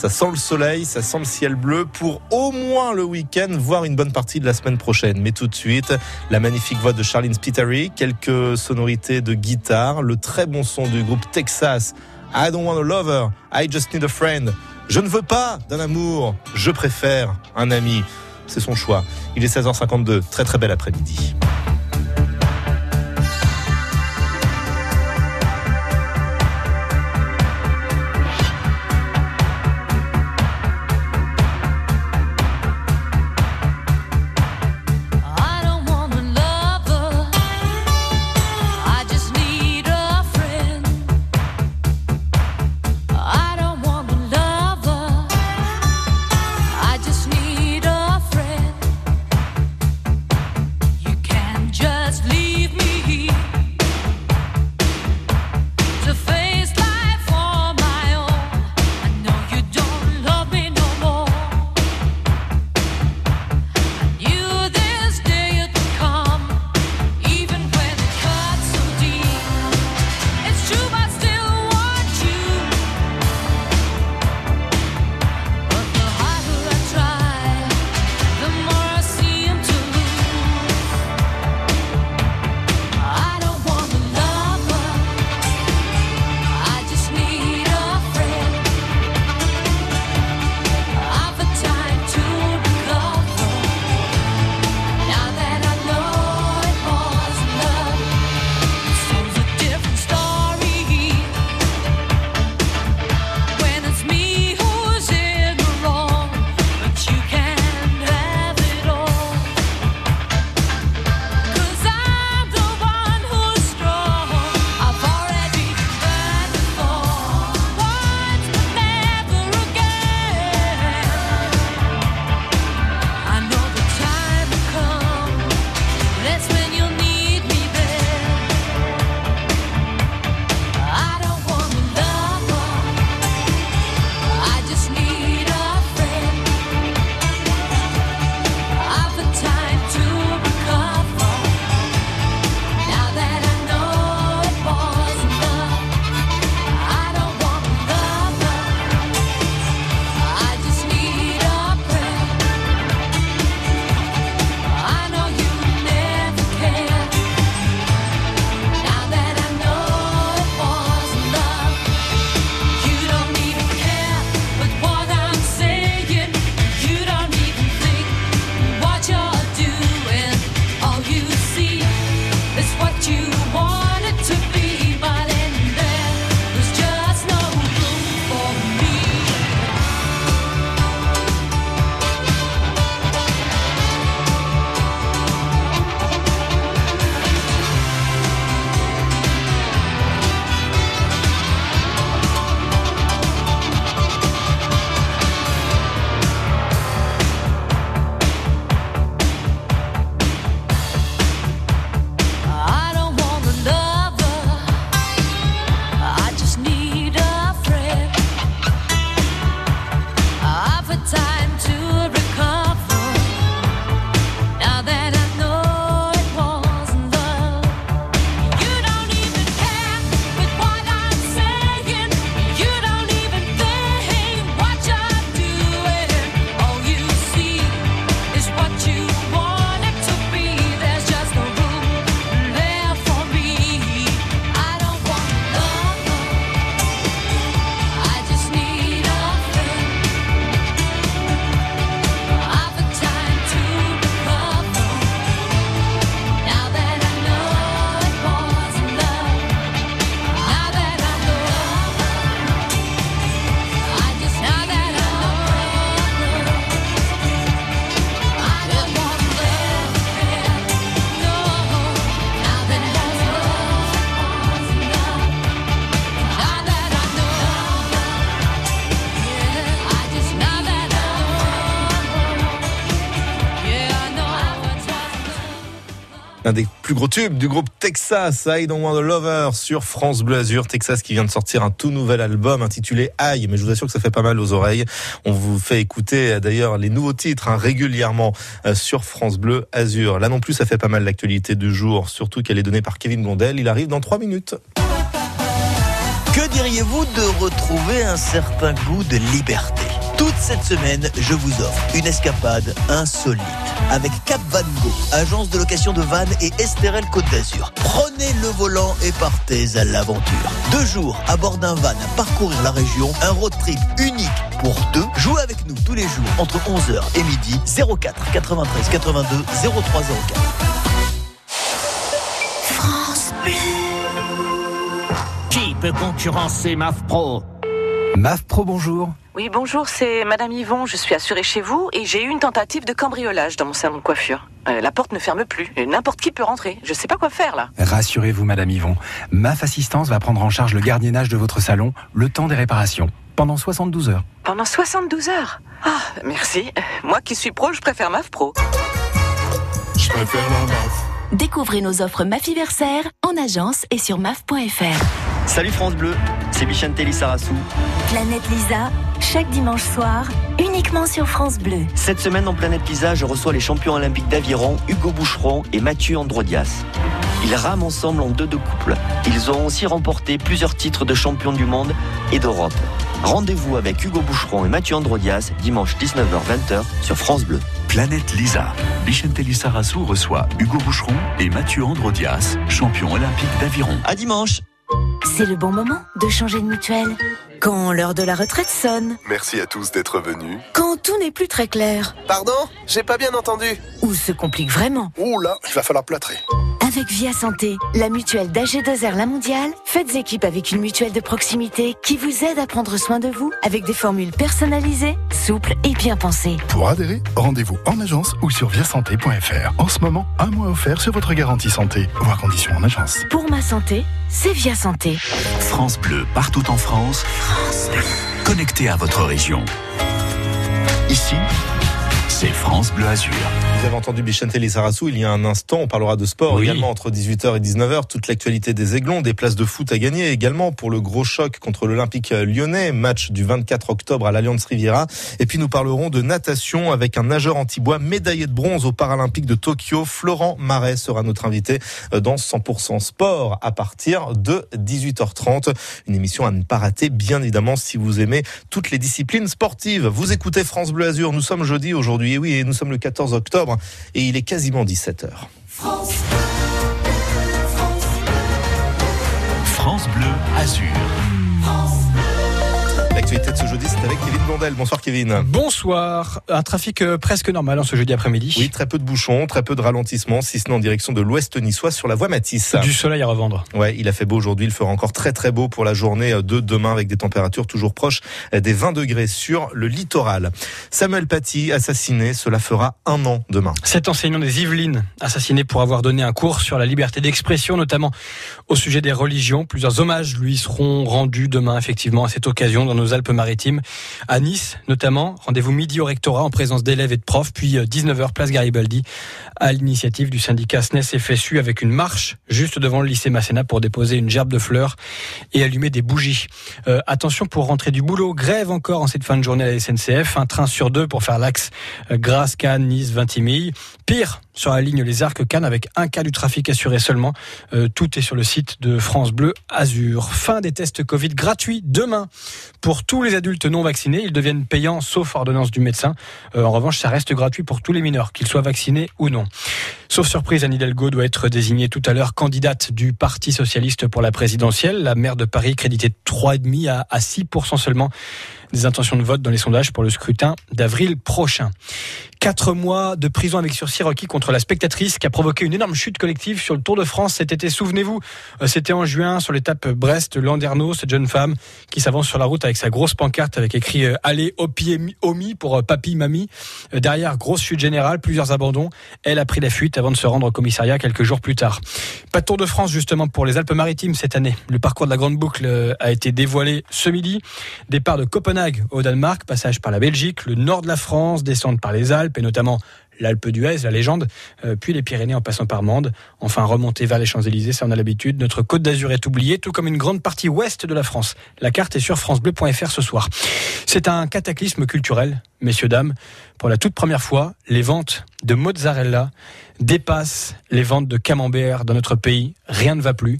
ça sent le soleil, ça sent le ciel bleu pour au moins le week-end, voire une bonne partie de la semaine prochaine. Mais tout de suite, la magnifique voix de Charlene Spiteri, quelques sonorités de guitare, le très bon son du groupe Texas. I don't want a lover, I just need a friend. Je ne veux pas d'un amour, je préfère un ami. C'est son choix. Il est 16h52. Très très bel après-midi. Plus gros tubes du groupe Texas, I Don't Want a Lover sur France Bleu Azur. Texas qui vient de sortir un tout nouvel album intitulé Aïe, mais je vous assure que ça fait pas mal aux oreilles. On vous fait écouter euh, d'ailleurs les nouveaux titres hein, régulièrement euh, sur France Bleu Azur. Là non plus, ça fait pas mal l'actualité du jour, surtout qu'elle est donnée par Kevin Blondel. Il arrive dans trois minutes. Que diriez-vous de retrouver un certain goût de liberté? Toute cette semaine, je vous offre une escapade insolite avec Cap Van Go, agence de location de vannes et Estérel Côte d'Azur. Prenez le volant et partez à l'aventure. Deux jours à bord d'un van à parcourir la région, un road trip unique pour deux. Jouez avec nous tous les jours entre 11h et midi 04 93 82 0304. France Bleu. Qui peut concurrencer MAF Pro MAF Pro, bonjour. Oui, bonjour, c'est Madame Yvon. Je suis assurée chez vous et j'ai eu une tentative de cambriolage dans mon salon de coiffure. Euh, la porte ne ferme plus et n'importe qui peut rentrer. Je sais pas quoi faire là. Rassurez-vous, Madame Yvon. MAF Assistance va prendre en charge le gardiennage de votre salon le temps des réparations pendant 72 heures. Pendant 72 heures? Ah, merci. Moi qui suis pro, je préfère MAF Pro. Je préfère la MAF. Découvrez nos offres Mafiversaire en agence et sur maf.fr. Salut France Bleu, c'est Bichente Lissarassou. Planète Lisa, chaque dimanche soir, uniquement sur France Bleu. Cette semaine dans Planète Lisa, je reçois les champions olympiques d'aviron Hugo Boucheron et Mathieu Androdias. Ils rament ensemble en deux de couple. Ils ont aussi remporté plusieurs titres de champion du monde et d'Europe. Rendez-vous avec Hugo Boucheron et Mathieu Androdias dimanche 19h-20h sur France Bleu. Planète Lisa. Bichente Lissarassou reçoit Hugo Boucheron et Mathieu Androdias, champion olympique d'aviron. À dimanche C'est le bon moment de changer de mutuelle. Quand l'heure de la retraite sonne, Merci à tous d'être venus. quand tout n'est plus très clair, Pardon J'ai pas bien entendu. ou se complique vraiment. Ouh là, il va falloir plâtrer. Avec Via Santé, la mutuelle d'AG2R La Mondiale, faites équipe avec une mutuelle de proximité qui vous aide à prendre soin de vous avec des formules personnalisées, souples et bien pensées. Pour adhérer, rendez-vous en agence ou sur viasanté.fr. En ce moment, un mois offert sur votre garantie santé. Voir conditions en agence. Pour ma santé, c'est Via Santé. France Bleu, partout en France. Connecté à votre région. Ici, c'est France Bleu Azur. Vous avez entendu Bichente Lissarassou il y a un instant. On parlera de sport Oui. également entre 18h et 19h. Toute l'actualité des Aiglons, des places de foot à gagner également pour le gros choc contre l'Olympique lyonnais. Match du 24 octobre à l'Alliance Riviera. Et puis nous parlerons de natation avec un nageur anti-bois médaillé de bronze aux Paralympiques de Tokyo. Florent Marais sera notre invité euh, dans 100% sport à partir de 18h30. Une émission à ne pas rater, bien évidemment, si vous aimez toutes les disciplines sportives. Vous écoutez France Bleu Azur. Nous sommes jeudi aujourd'hui. Et oui, et nous sommes le 14 octobre et il est quasiment 17h. France Bleu Azur. L'actualité de ce jeudi, c'est avec Kevin Blondel. Bonsoir Kevin. Bonsoir. Un trafic euh, presque normal en ce jeudi après-midi. Oui, très peu de bouchons, très peu de ralentissements, si ce n'est en direction de l'ouest niçois sur la voie Matisse. Du soleil à revendre. Ouais, il a fait beau aujourd'hui, il fera encore très très beau pour la journée de demain avec des températures toujours proches des 20 degrés sur le littoral. Samuel Paty, assassiné, cela fera un an demain. Cet enseignant des Yvelines, assassiné pour avoir donné un cours sur la liberté d'expression, notamment au sujet des religions. Plusieurs hommages lui seront rendus demain, effectivement, à cette occasion dans nos Alpes-Maritimes. À Nice, notamment, rendez-vous midi au rectorat en présence d'élèves et de profs, puis 19h, place Garibaldi, à l'initiative du syndicat SNES FSU avec une marche juste devant le lycée Masséna pour déposer une gerbe de fleurs et allumer des bougies. Euh, attention pour rentrer du boulot, grève encore en cette fin de journée à la SNCF, un train sur deux pour faire l'axe euh, Grasse, Cannes, Nice, Vintimille. Pire, sur la ligne Les Arcs Cannes avec un cas du trafic assuré seulement. Euh, tout est sur le site de France Bleu Azur. Fin des tests Covid gratuits demain pour tous les adultes non vaccinés. Ils deviennent payants sauf ordonnance du médecin. Euh, en revanche, ça reste gratuit pour tous les mineurs, qu'ils soient vaccinés ou non. Sauf surprise, Anne Hidalgo doit être désignée tout à l'heure candidate du Parti Socialiste pour la présidentielle. La maire de Paris créditée 3,5 à, à 6% seulement des intentions de vote dans les sondages pour le scrutin d'avril prochain. Quatre mois de prison avec sursis requis contre la spectatrice qui a provoqué une énorme chute collective sur le Tour de France cet été. Souvenez-vous, euh, c'était en juin sur l'étape Brest-Landerneau, cette jeune femme qui s'avance sur la route avec sa grosse pancarte avec écrit euh, Allez, Opi Omi pour euh, Papi, Mamie. Derrière, grosse chute générale, plusieurs abandons. Elle a pris la fuite avant de se rendre au commissariat quelques jours plus tard. Pas de Tour de France justement pour les Alpes-Maritimes cette année. Le parcours de la Grande Boucle a été dévoilé ce midi. Départ de Copenhague au Danemark, passage par la Belgique, le nord de la France, descente par les Alpes et notamment l'Alpe d'Huez, la légende, euh, puis les Pyrénées en passant par Mende. Enfin, remonter vers les Champs-Élysées, ça on a l'habitude. Notre Côte d'Azur est oubliée, tout comme une grande partie ouest de la France. La carte est sur francebleu.fr ce soir. C'est un cataclysme culturel, messieurs, dames. Pour la toute première fois, les ventes de mozzarella dépassent les ventes de camembert dans notre pays. Rien ne va plus.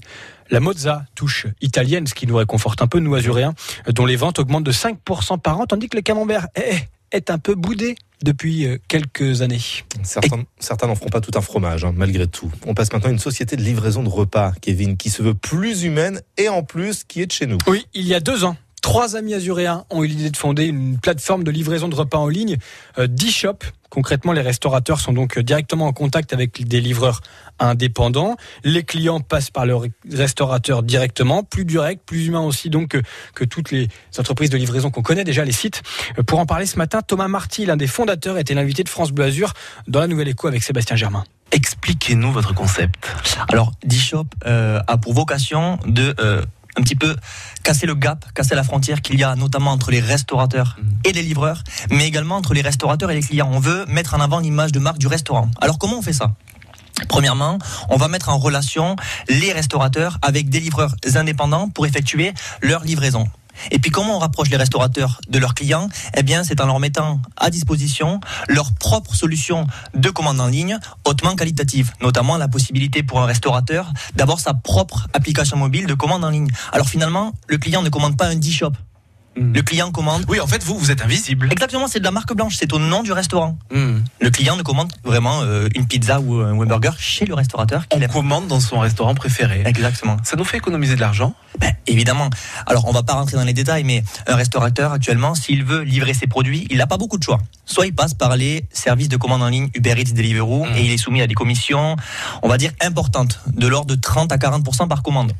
La mozza, touche italienne, ce qui nous réconforte un peu, nous azuréens, dont les ventes augmentent de 5% par an, tandis que le camembert est, est un peu boudé depuis euh, quelques années. Certains, certains n'en feront pas tout un fromage, hein, malgré tout. On passe maintenant à une société de livraison de repas, Kevin, qui se veut plus humaine et en plus qui est de chez nous. Oui, il y a deux ans, trois amis azuréens ont eu l'idée de fonder une plateforme de livraison de repas en ligne, euh, D-Shop. Concrètement, les restaurateurs sont donc directement en contact avec des livreurs indépendants. Les clients passent par le restaurateur directement, plus direct, plus humain aussi donc que, que toutes les entreprises de livraison qu'on connaît déjà, les sites. Euh, Pour en parler ce matin, Thomas Marty, l'un des fondateurs, était l'invité de France Bleu Azur dans la Nouvelle Écho avec Sébastien Germain. Expliquez-nous votre concept. Alors, D-Shop euh, a pour vocation de euh, un petit peu casser le gap, casser la frontière qu'il y a notamment entre les restaurateurs et les livreurs, mais également entre les restaurateurs et les clients. On veut mettre en avant l'image de marque du restaurant. Alors comment on fait ça? Premièrement, on va mettre en relation les restaurateurs avec des livreurs indépendants pour effectuer leur livraison. Et puis comment on rapproche les restaurateurs de leurs clients? Eh bien, c'est en leur mettant à disposition leur propre solution de commande en ligne hautement qualitative, notamment la possibilité pour un restaurateur d'avoir sa propre application mobile de commande en ligne. Alors finalement, le client ne commande pas un D-shop. Le client commande. Oui, en fait, vous, vous êtes invisible. Exactement, c'est de la marque blanche, c'est au nom du restaurant. Le client ne commande vraiment euh, une pizza ou un burger chez le restaurateur. On commande dans son restaurant préféré. Exactement. Ça nous fait économiser de l'argent ben, Évidemment. Alors, on va pas rentrer dans les détails, mais un restaurateur, actuellement, s'il veut livrer ses produits, il n'a pas beaucoup de choix. Soit il passe par les services de commande en ligne Uber Eats, Deliveroo, et il est soumis à des commissions, on va dire, importantes, de l'ordre de 30 à 40% par commande.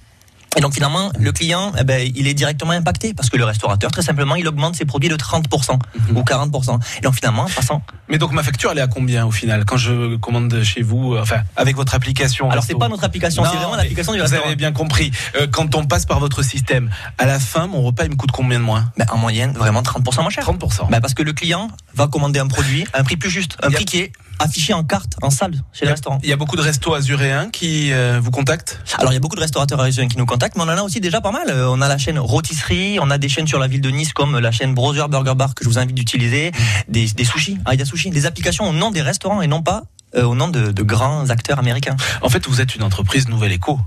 Et donc finalement, le client, eh ben, il est directement impacté parce que le restaurateur, très simplement, il augmente ses produits de 30% ou 40%. Et donc finalement, en passant. Mais donc ma facture, elle est à combien au final quand je commande chez vous, euh, enfin avec votre application Alors c'est pas notre application, c'est vraiment l'application du Vous restaurant. avez bien compris. Euh, quand on passe par votre système, à la fin, mon repas, il me coûte combien de moins? Ben, en moyenne, vraiment 30% moins cher. 30%. Ben, parce que le client va commander un produit à un prix plus juste, un prix qui est affiché en carte, en salle, chez le restaurant. Il y a beaucoup de restos azuréens qui euh, vous contactent? Alors il y a beaucoup de restaurateurs azuréens qui nous contactent, mais on en a aussi déjà pas mal. Euh, On a la chaîne Rôtisserie, on a des chaînes sur la ville de Nice comme la chaîne Brother Burger Bar que je vous invite d'utiliser, des, des sushis, Aida Sushi, des applications au nom des restaurants et non pas euh, au nom de, de grands acteurs américains. En fait, vous êtes une entreprise Nouvelle Éco.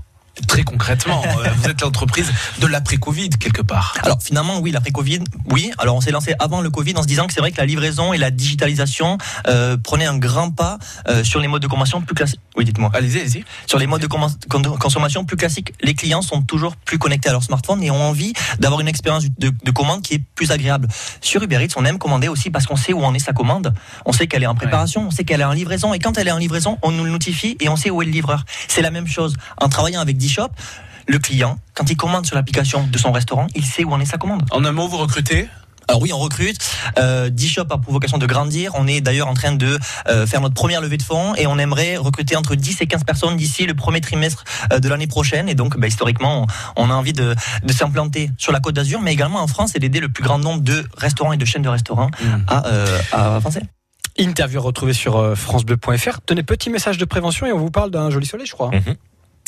Très concrètement, euh, vous êtes l'entreprise de l'après-Covid quelque part. Alors finalement, oui, l'après-Covid, oui. Alors on s'est lancé avant le Covid en se disant que c'est vrai que la livraison et la digitalisation euh, prenaient un grand pas euh, sur les modes de consommation plus classiques. Oui, dites-moi. Allez-y, allez-y. Sur les modes de consommation plus classiques, les clients sont toujours plus connectés à leur smartphone et ont envie d'avoir une expérience de, de commande qui est plus agréable. Sur Uber Eats, on aime commander aussi parce qu'on sait où en est sa commande. On sait qu'elle est en préparation, on sait qu'elle est en livraison et quand elle est en livraison, on nous le notifie et on sait où est le livreur. C'est la même chose. En travaillant avec D-Shop, le client, quand il commande sur l'application de son restaurant, il sait où en est sa commande. En un mot, vous recrutez? Alors oui, on recrute. Euh, D-Shop a pour vocation de grandir. On est d'ailleurs en train de euh, faire notre première levée de fonds et on aimerait recruter entre 10 et 15 personnes d'ici le premier trimestre euh, de l'année prochaine. Et donc, bah, historiquement, on, on a envie de, de s'implanter sur la Côte d'Azur, mais également en France et d'aider le plus grand nombre de restaurants et de chaînes de restaurants à, euh, à avancer. Interview retrouvée sur francebleu.fr. Tenez, petit message de prévention et on vous parle d'un joli soleil, je crois. hein.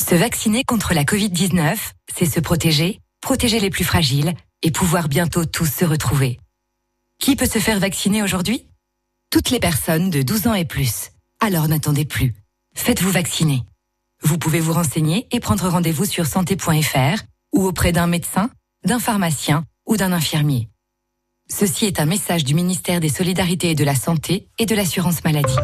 Se vacciner contre la Covid-19, c'est se protéger, protéger les plus fragiles et pouvoir bientôt tous se retrouver. Qui peut se faire vacciner aujourd'hui? Toutes les personnes de 12 ans et plus. Alors n'attendez plus. Faites-vous vacciner. Vous pouvez vous renseigner et prendre rendez-vous sur santé.fr ou auprès d'un médecin, d'un pharmacien ou d'un infirmier. Ceci est un message du ministère des Solidarités et de la Santé et de l'Assurance Maladie.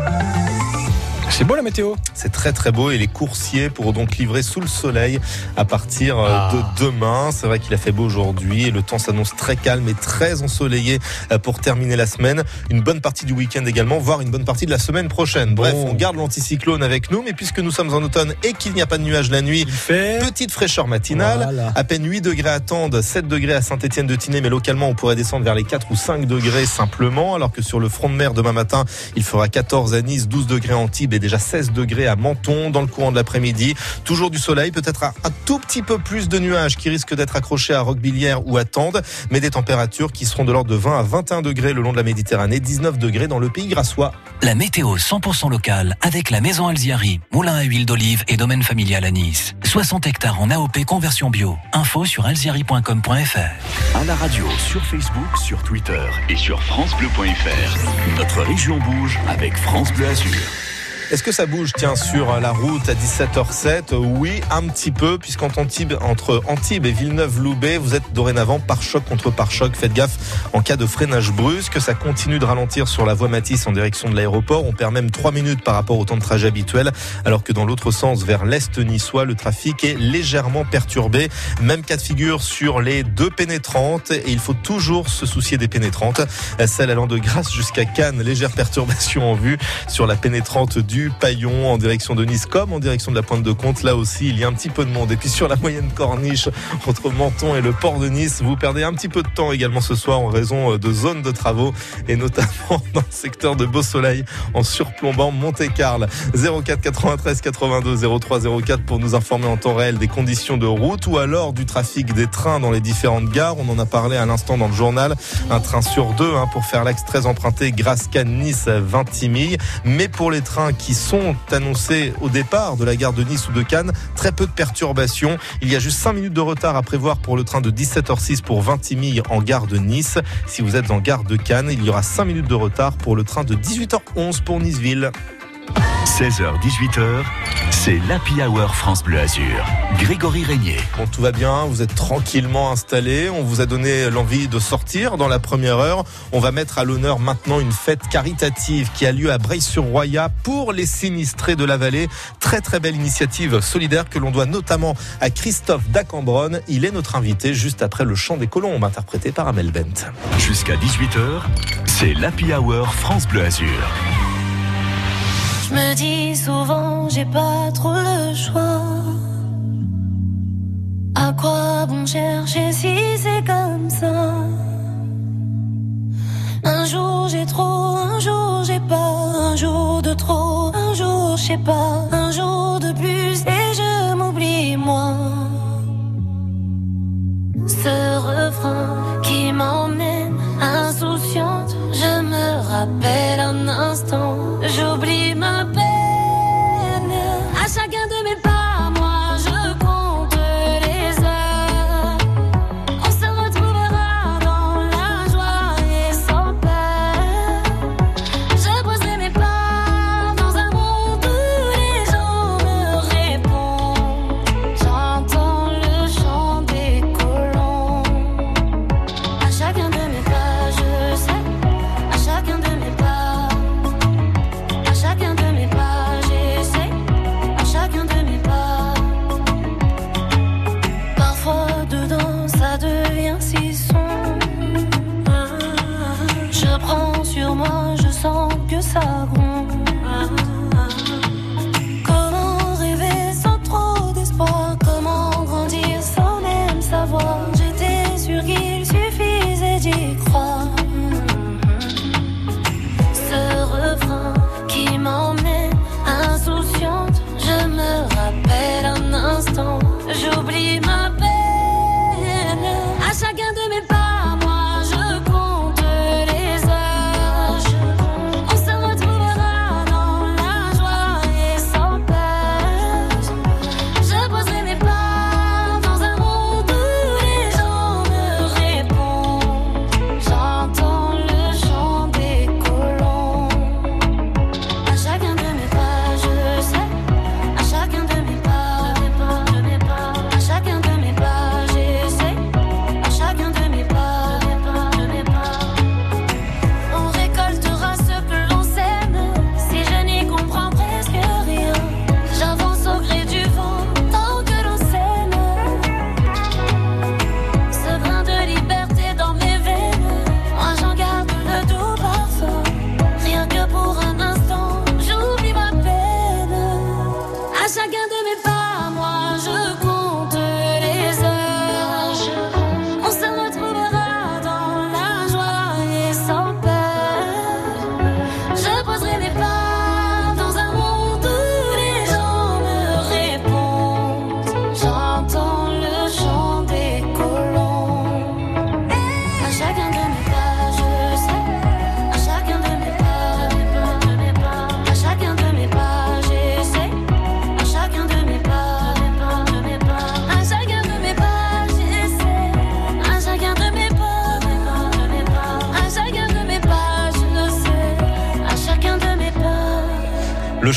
C'est beau la météo C'est très très beau et les coursiers pourront donc livrer sous le soleil à partir euh, Ah. de demain. C'est vrai qu'il a fait beau aujourd'hui et le temps s'annonce très calme et très ensoleillé euh, pour terminer la semaine. Une bonne partie du week-end également, voire une bonne partie de la semaine prochaine. Bref, on garde l'anticyclone avec nous, mais puisque nous sommes en automne et qu'il n'y a pas de nuages la nuit, petite fraîcheur matinale. Voilà. À peine 8 degrés à Tende, 7 degrés à Saint-Etienne de Tinée, mais localement on pourrait descendre vers les 4 ou 5 degrés simplement, alors que sur le front de mer demain matin, il fera 14 à Nice, 12 degrés à Antibes et déjà 16 degrés à Menton dans le courant de l'après-midi. Toujours du soleil, peut-être un, un tout petit peu plus de nuages qui risquent d'être accrochés à Roquebillière ou à Tende, mais des températures qui seront de l'ordre de 20 à 21 degrés le long de la Méditerranée, 19 degrés dans le pays grassois. La météo 100% locale avec la maison Alziari, moulin à huile d'olive et domaine familial à Nice. 60 hectares en AOP conversion bio. Info sur alziari.com.fr. À la radio, sur Facebook, sur Twitter et sur FranceBleu.fr. Notre région bouge avec France Bleu Azur. Est-ce que ça bouge, tiens, sur la route à 17h07 Oui, un petit peu, puisqu'entre Antibes, entre Antibes et Villeneuve-Loubet, vous êtes dorénavant par choc contre par choc. Faites gaffe en cas de freinage brusque. Ça continue de ralentir sur la voie Matisse en direction de l'aéroport. On perd même 3 minutes par rapport au temps de trajet habituel, alors que dans l'autre sens, vers l'est niçois, le trafic est légèrement perturbé. Même cas de figure sur les deux pénétrantes, et il faut toujours se soucier des pénétrantes. Celle allant de Grasse jusqu'à Cannes, légère perturbation en vue sur la pénétrante du Paillon en direction de Nice comme en direction de la Pointe de Comte. Là aussi, il y a un petit peu de monde. Et puis sur la moyenne corniche entre Menton et le port de Nice, vous perdez un petit peu de temps également ce soir en raison de zones de travaux et notamment dans le secteur de Beau Soleil en surplombant Monte-Carlo. 04 93 82 03 04 pour nous informer en temps réel des conditions de route ou alors du trafic des trains dans les différentes gares. On en a parlé à l'instant dans le journal. Un train sur deux hein, pour faire l'axe très emprunté Grasse-Cannes-Nice 20 Timille. Mais pour les trains qui sont annoncés au départ de la gare de Nice ou de Cannes. Très peu de perturbations. Il y a juste 5 minutes de retard à prévoir pour le train de 17h06 pour Vintimille en gare de Nice. Si vous êtes en gare de Cannes, il y aura 5 minutes de retard pour le train de 18h11 pour Niceville. 16h-18h, c'est l'Happy Hour France Bleu Azur. Grégory Régnier. Bon, tout va bien, vous êtes tranquillement installés. On vous a donné l'envie de sortir dans la première heure. On va mettre à l'honneur maintenant une fête caritative qui a lieu à Breil-sur-Roya pour les sinistrés de la vallée. Très très belle initiative solidaire que l'on doit notamment à Christophe Dacambronne. Il est notre invité juste après le chant des colombes interprété par Amel Bent. Jusqu'à 18h, c'est l'Happy Hour France Bleu Azur. Je me dis souvent, j'ai pas trop le choix. À quoi bon chercher si c'est comme ça? Un jour j'ai trop, un jour j'ai pas, un jour de trop, un jour je sais pas, un jour de plus et je m'oublie moi. Ce refrain qui m'emmène insouciante, je me rappelle un instant, j'oublie ma peine.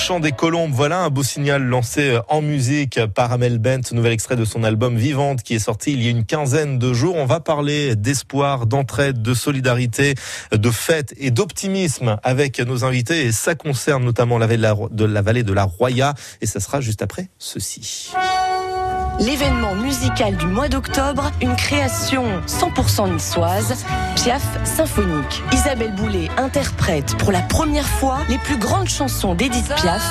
Chant des colombes, voilà un beau signal lancé euh, en musique par Amel Bent, nouvel extrait de son album Vivante qui est sorti il y a une quinzaine de jours. On va parler d'espoir, d'entraide, de solidarité, de fête et d'optimisme avec nos invités et ça concerne notamment la vallée de la, de la vallée de la Roya et ça sera juste après ceci. L'événement musical du mois d'octobre, une création 100% niçoise, Piaf symphonique. Isabelle Boulay interprète pour la première fois les plus grandes chansons d'Edith Piaf.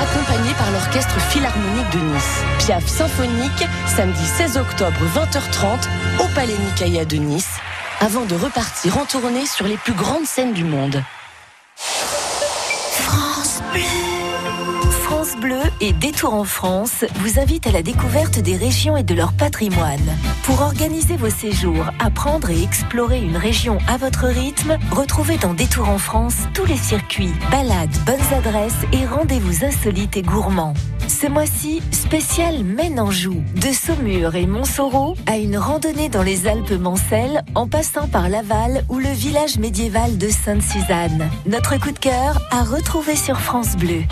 Accompagnée par l'Orchestre Philharmonique de Nice. Piaf symphonique, samedi 16 octobre 20h30 au Palais Nicaïa de Nice, avant de repartir en tournée sur les plus grandes scènes du monde. France Bleu. France Bleu et Détour en France vous invitent à la découverte des régions et de leur patrimoine. Pour organiser vos séjours, apprendre et explorer une région à votre rythme, retrouvez dans Détour en France tous les circuits, balades, bonnes adresses et rendez-vous insolites et gourmands. Ce mois-ci, spécial Maine-Anjou, de Saumur et Montsoreau à une randonnée dans les Alpes-Mancelles en passant par Laval ou le village médiéval de Sainte-Suzanne. Notre coup de cœur à retrouver sur France Bleu.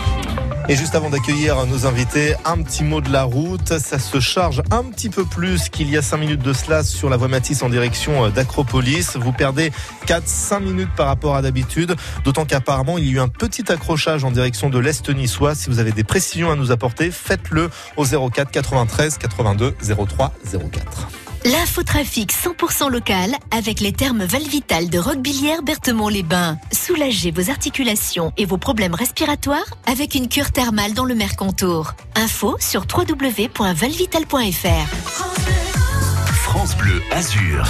Et juste avant d'accueillir nos invités, un petit mot de la route. Ça se charge un petit peu plus qu'il y a 5 minutes de cela sur la voie Matisse en direction euh, d'Acropolis. Vous perdez 4-5 minutes par rapport à d'habitude. D'autant qu'apparemment, il y a eu un petit accrochage en direction de l'Est niçois. Si vous avez des précisions à nous apporter, faites-le au 04 93 82 03 04. L'infotrafic 100% local avec les termes Valvital de Roquebillière Berthemont-les-Bains. Soulagez vos articulations et vos problèmes respiratoires avec une cure thermale dans le Mercantour. Info sur www.valvital.fr. France Bleu Azur.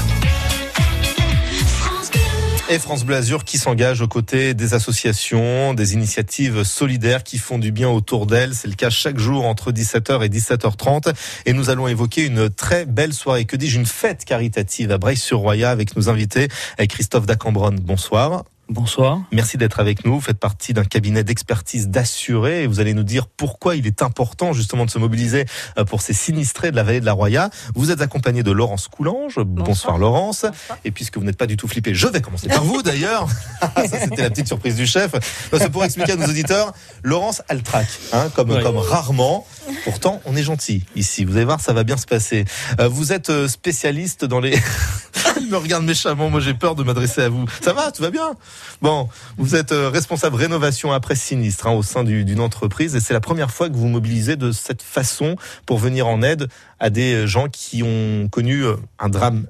Et France Bleu Azur qui s'engage aux côtés des associations, des initiatives solidaires qui font du bien autour d'elles. C'est le cas chaque jour entre 17h et 17h30. Et nous allons évoquer une très belle soirée, que dis-je, une fête caritative à Breil-sur-Roya avec nos invités, Christophe Dacambronne. Bonsoir. Bonsoir. Merci d'être avec nous. Vous faites partie d'un cabinet d'expertise d'assurés et vous allez nous dire pourquoi il est important justement de se mobiliser euh, pour ces sinistrés de la vallée de la Roya. Vous êtes accompagné de Laurence Coulange. Bonsoir, Laurence. Et puisque vous n'êtes pas du tout flippé, je vais commencer par vous d'ailleurs. Ça c'était la petite surprise du chef. C'est pour expliquer à nos auditeurs. Laurence Altrac, hein, comme, Ouais. comme rarement. Pourtant, on est gentil ici. Vous allez voir, ça va bien se passer. Euh, vous êtes euh, spécialiste dans les... Il me regarde méchamment. Moi, j'ai peur de m'adresser à vous. Ça va, tout va bien. Bon, vous êtes euh, responsable rénovation après sinistre hein, au sein du- d'une entreprise et c'est la première fois que vous mobilisez de cette façon pour venir en aide à des gens qui ont connu un drame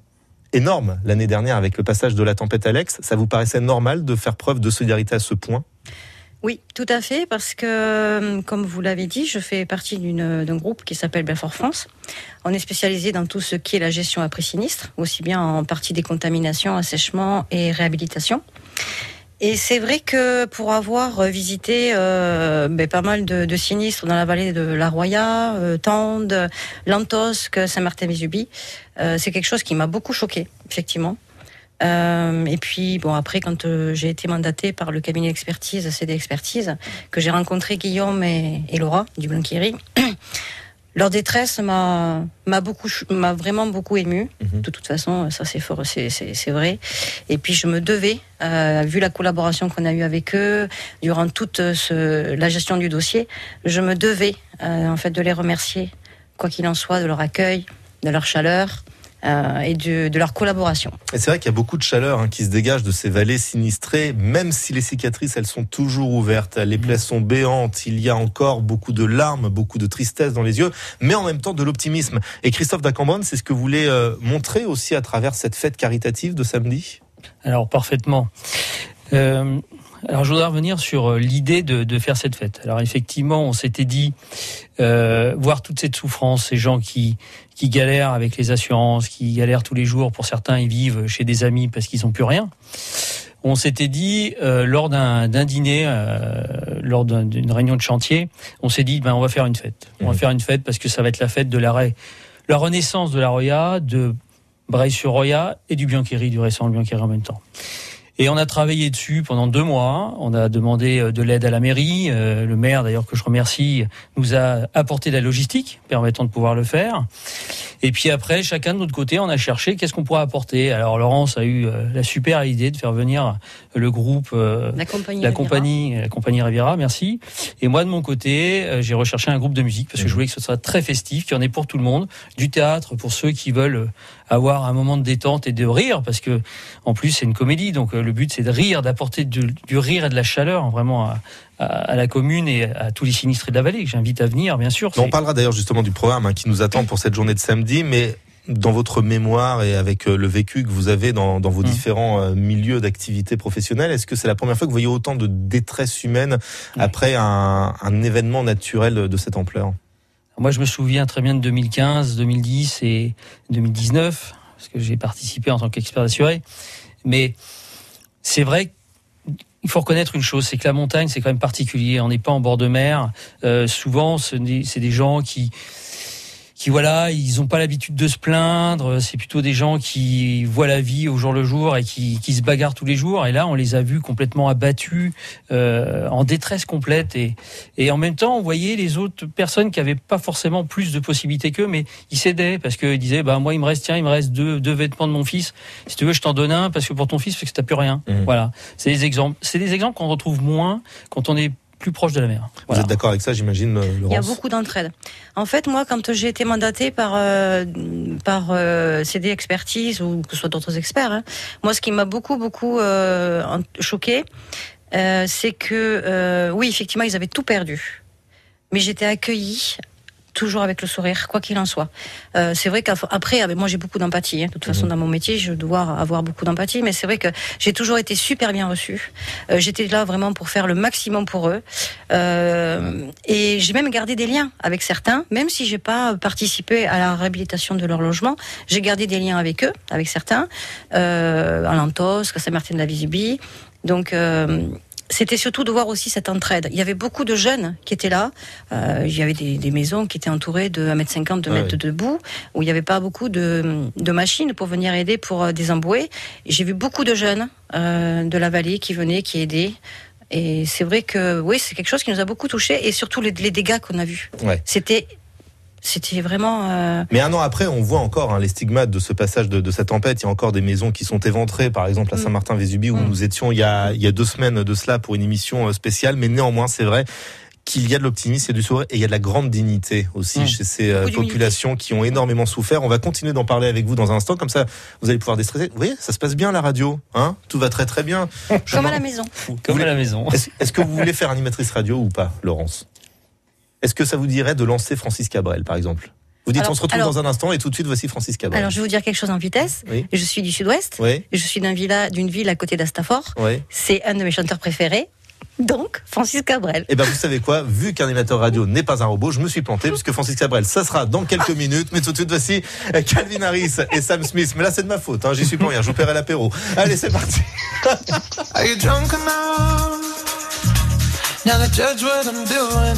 énorme l'année dernière avec le passage de la tempête Alex. Ça vous paraissait normal de faire preuve de solidarité à ce point? Oui, tout à fait, parce que, euh, comme vous l'avez dit, je fais partie d'une- d'un groupe qui s'appelle Belfort France. On est spécialisé dans tout ce qui est la gestion après sinistre, aussi bien en partie décontamination, assèchement et réhabilitation. Et c'est vrai que pour avoir visité euh, ben, pas mal de, de sinistres dans la vallée de la Roya, euh, Tende, Lantosque, Saint-Martin-Vésubie, euh, c'est quelque chose qui m'a beaucoup choqué, effectivement. Euh, et puis, bon, après, quand euh, j'ai été mandatée par le cabinet d'expertise, CD Expertise, que j'ai rencontré Guillaume et, et Laura du Blanquerie, leur détresse m'a m'a beaucoup m'a vraiment beaucoup ému. De toute façon, ça c'est fort, c'est c'est c'est vrai. Et puis je me devais, euh, vu la collaboration qu'on a eue avec eux durant toute euh, ce, la gestion du dossier, je me devais euh, en fait de les remercier, quoi qu'il en soit, de leur accueil, de leur chaleur euh, et de, de leur collaboration. Et c'est vrai qu'il y a beaucoup de chaleur hein, qui se dégage de ces vallées sinistrées, même si les cicatrices, elles sont toujours ouvertes, les plaies sont béantes, il y a encore beaucoup de larmes, beaucoup de tristesse dans les yeux, mais en même temps de l'optimisme. Et Christophe Dacambronne, c'est ce que vous voulez euh, montrer aussi à travers cette fête caritative de samedi? Alors parfaitement. Euh, alors je voudrais revenir sur euh, l'idée de, de faire cette fête. Alors effectivement, on s'était dit euh, voir toute cette souffrance, ces gens qui qui galèrent avec les assurances, qui galèrent tous les jours. Pour certains, ils vivent chez des amis parce qu'ils n'ont plus rien. On s'était dit euh, lors d'un dîner, euh, lors d'un- d'une réunion de chantier, on s'est dit ben on va faire une fête. On va faire une fête parce que ça va être la fête de l'arrêt, la renaissance de la Roya, de Breil-sur-Roya et du Biancheri, du récent Biancheri en même temps. Et on a travaillé dessus pendant deux mois. On a demandé euh, de l'aide à la mairie. Euh, le maire, d'ailleurs, que je remercie, nous a apporté de la logistique permettant de pouvoir le faire. Et puis après, chacun de notre côté, on a cherché qu'est-ce qu'on pourrait apporter. Alors Laurence a eu euh, la super idée de faire venir le groupe, la compagnie, la Riviera. compagnie, la compagnie Riviera, merci. Et moi de mon côté, euh, j'ai recherché un groupe de musique parce que je voulais que ce soit très festif, qu'il y en ait pour tout le monde, du théâtre pour ceux qui veulent euh, avoir un moment de détente et de rire, parce que en plus c'est une comédie, donc euh, le but c'est de rire, d'apporter du, du rire et de la chaleur vraiment à, à, à la commune et à tous les sinistrés de la vallée que j'invite à venir, bien sûr. On parlera d'ailleurs justement du programme hein, qui nous attend pour cette journée de samedi, mais dans votre mémoire et avec euh, le vécu que vous avez dans, dans vos différents euh, milieux d'activité professionnelle, est-ce que c'est la première fois que vous voyez autant de détresse humaine après un, un événement naturel de cette ampleur? Moi, je me souviens très bien de 2015, 2010 et 2019, parce que j'ai participé en tant qu'expert assuré. Mais c'est vrai qu'il faut reconnaître une chose, c'est que la montagne, c'est quand même particulier. On n'est pas en bord de mer. Euh, souvent, c'est des gens qui qui voilà, ils n'ont pas l'habitude de se plaindre. C'est plutôt des gens qui voient la vie au jour le jour et qui, qui se bagarrent tous les jours. Et là, on les a vus complètement abattus, euh, en détresse complète. Et, et en même temps, on voyait les autres personnes qui avaient pas forcément plus de possibilités qu'eux, mais ils s'aidaient parce qu'ils disaient, bah moi, il me reste tiens, il me reste deux, deux vêtements de mon fils. Si tu veux, je t'en donne un parce que pour ton fils, fait que t'as plus rien. Voilà. C'est des exemples. C'est des exemples qu'on retrouve moins quand on est plus proche de la mer. Vous êtes d'accord avec ça, j'imagine, euh, Il y a beaucoup d'entraide. En fait, moi, quand j'ai été mandatée par euh, par euh, CD Expertise ou que ce soit d'autres experts, hein, moi, ce qui m'a beaucoup beaucoup euh, choqué, euh, c'est que euh, oui, effectivement, ils avaient tout perdu, mais j'étais accueillie toujours avec le sourire, quoi qu'il en soit. Euh, c'est vrai qu'après, avec moi j'ai beaucoup d'empathie. Hein. De toute façon, dans mon métier, je dois avoir beaucoup d'empathie, mais c'est vrai que j'ai toujours été super bien reçue. Euh, J'étais là vraiment pour faire le maximum pour eux, euh, et j'ai même gardé des liens avec certains, même si j'ai pas participé à la réhabilitation de leur logement. J'ai gardé des liens avec eux, avec certains, euh, à Lantos, à Saint-Martin-de-la-Visibie. Donc euh, c'était surtout de voir aussi cette entraide. Il y avait beaucoup de jeunes qui étaient là. Euh, il y avait des, des maisons qui étaient entourées de 1m50, 2 Ouais, mètres ouais. de boue, où il n'y avait pas beaucoup de, de machines pour venir aider pour euh, désembouer. J'ai vu beaucoup de jeunes euh, de la vallée qui venaient, qui aidaient. Et c'est vrai que oui, c'est quelque chose qui nous a beaucoup touchés, et surtout les, les dégâts qu'on a vus. Ouais. C'était, c'était vraiment. euh, Mais un an après, on voit encore hein, les stigmates de ce passage de, de cette tempête. Il y a encore des maisons qui sont éventrées, par exemple à Mm. Saint-Martin-Vésubie, où nous étions il y, a, il y a deux semaines de cela pour une émission euh, spéciale. Mais néanmoins, c'est vrai qu'il y a de l'optimisme, il y a du sourire et il y a de la grande dignité aussi Mm. chez ces euh, populations qui ont énormément souffert. On va continuer d'en parler avec vous dans un instant, comme ça vous allez pouvoir déstresser. Vous voyez, ça se passe bien la radio, hein? Tout va très très bien. Je comme à la maison. Comme à la maison. Est-ce est-ce que vous voulez faire animatrice radio ou pas, Laurence? Est-ce que ça vous dirait de lancer Francis Cabrel, par exemple? Vous dites Alors- on se retrouve alors- dans un instant et tout de suite voici Francis Cabrel. Alors je vais vous dire quelque chose en vitesse. Oui. Je suis du sud-ouest. Oui. Je suis villa, d'une ville à côté d'Astafort. Oui. C'est un de mes chanteurs préférés. Donc, Francis Cabrel. Eh ben vous savez quoi? Vu qu'un animateur radio n'est pas un robot, je me suis planté puisque Francis Cabrel, ça sera dans quelques minutes. Mais tout de suite voici euh, Calvin Harris et Sam Smith. Mais là c'est de ma faute, hein, j'y suis pour rien. Je vous paierai l'apéro. Allez c'est parti. Are you drunk enough now to judge what I'm doing?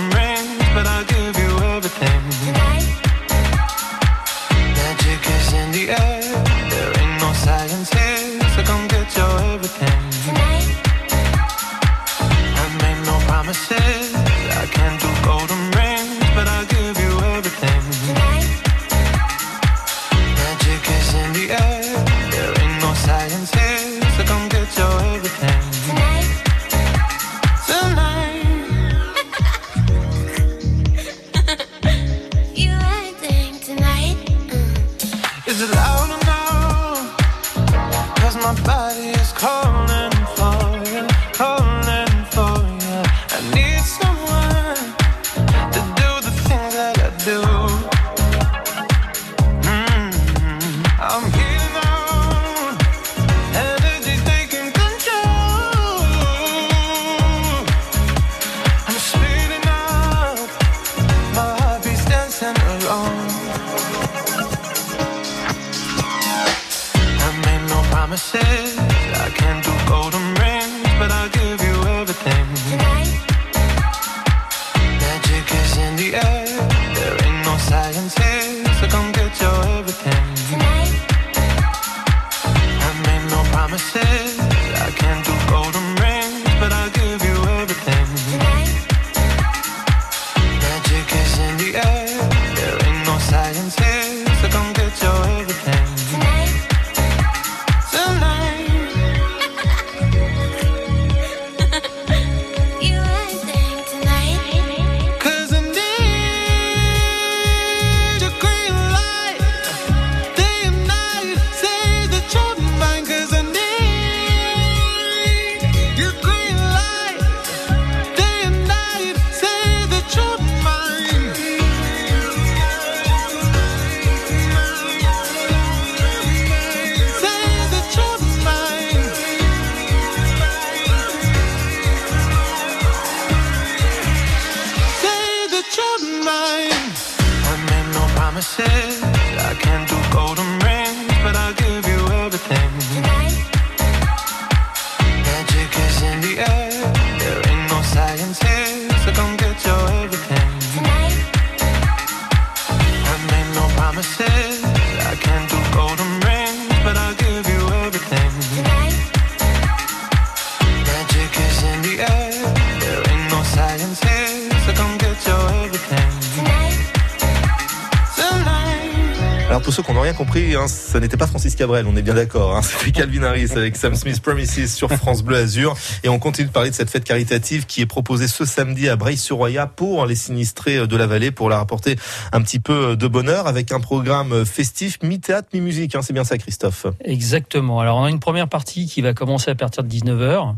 Hein, 2021, ça n'était pas Francis Cabrel, on est bien d'accord. Hein C'était Calvin Harris avec Sam Smith Promises sur France Bleu Azur. Et on continue de parler de cette fête caritative qui est proposée ce samedi à Breil-sur-Roya pour les sinistrés de la vallée, pour leur apporter un petit peu de bonheur avec un programme festif, mi-théâtre, mi-musique. Hein. C'est bien ça, Christophe Exactement. Alors, on a une première partie qui va commencer à partir de 19h,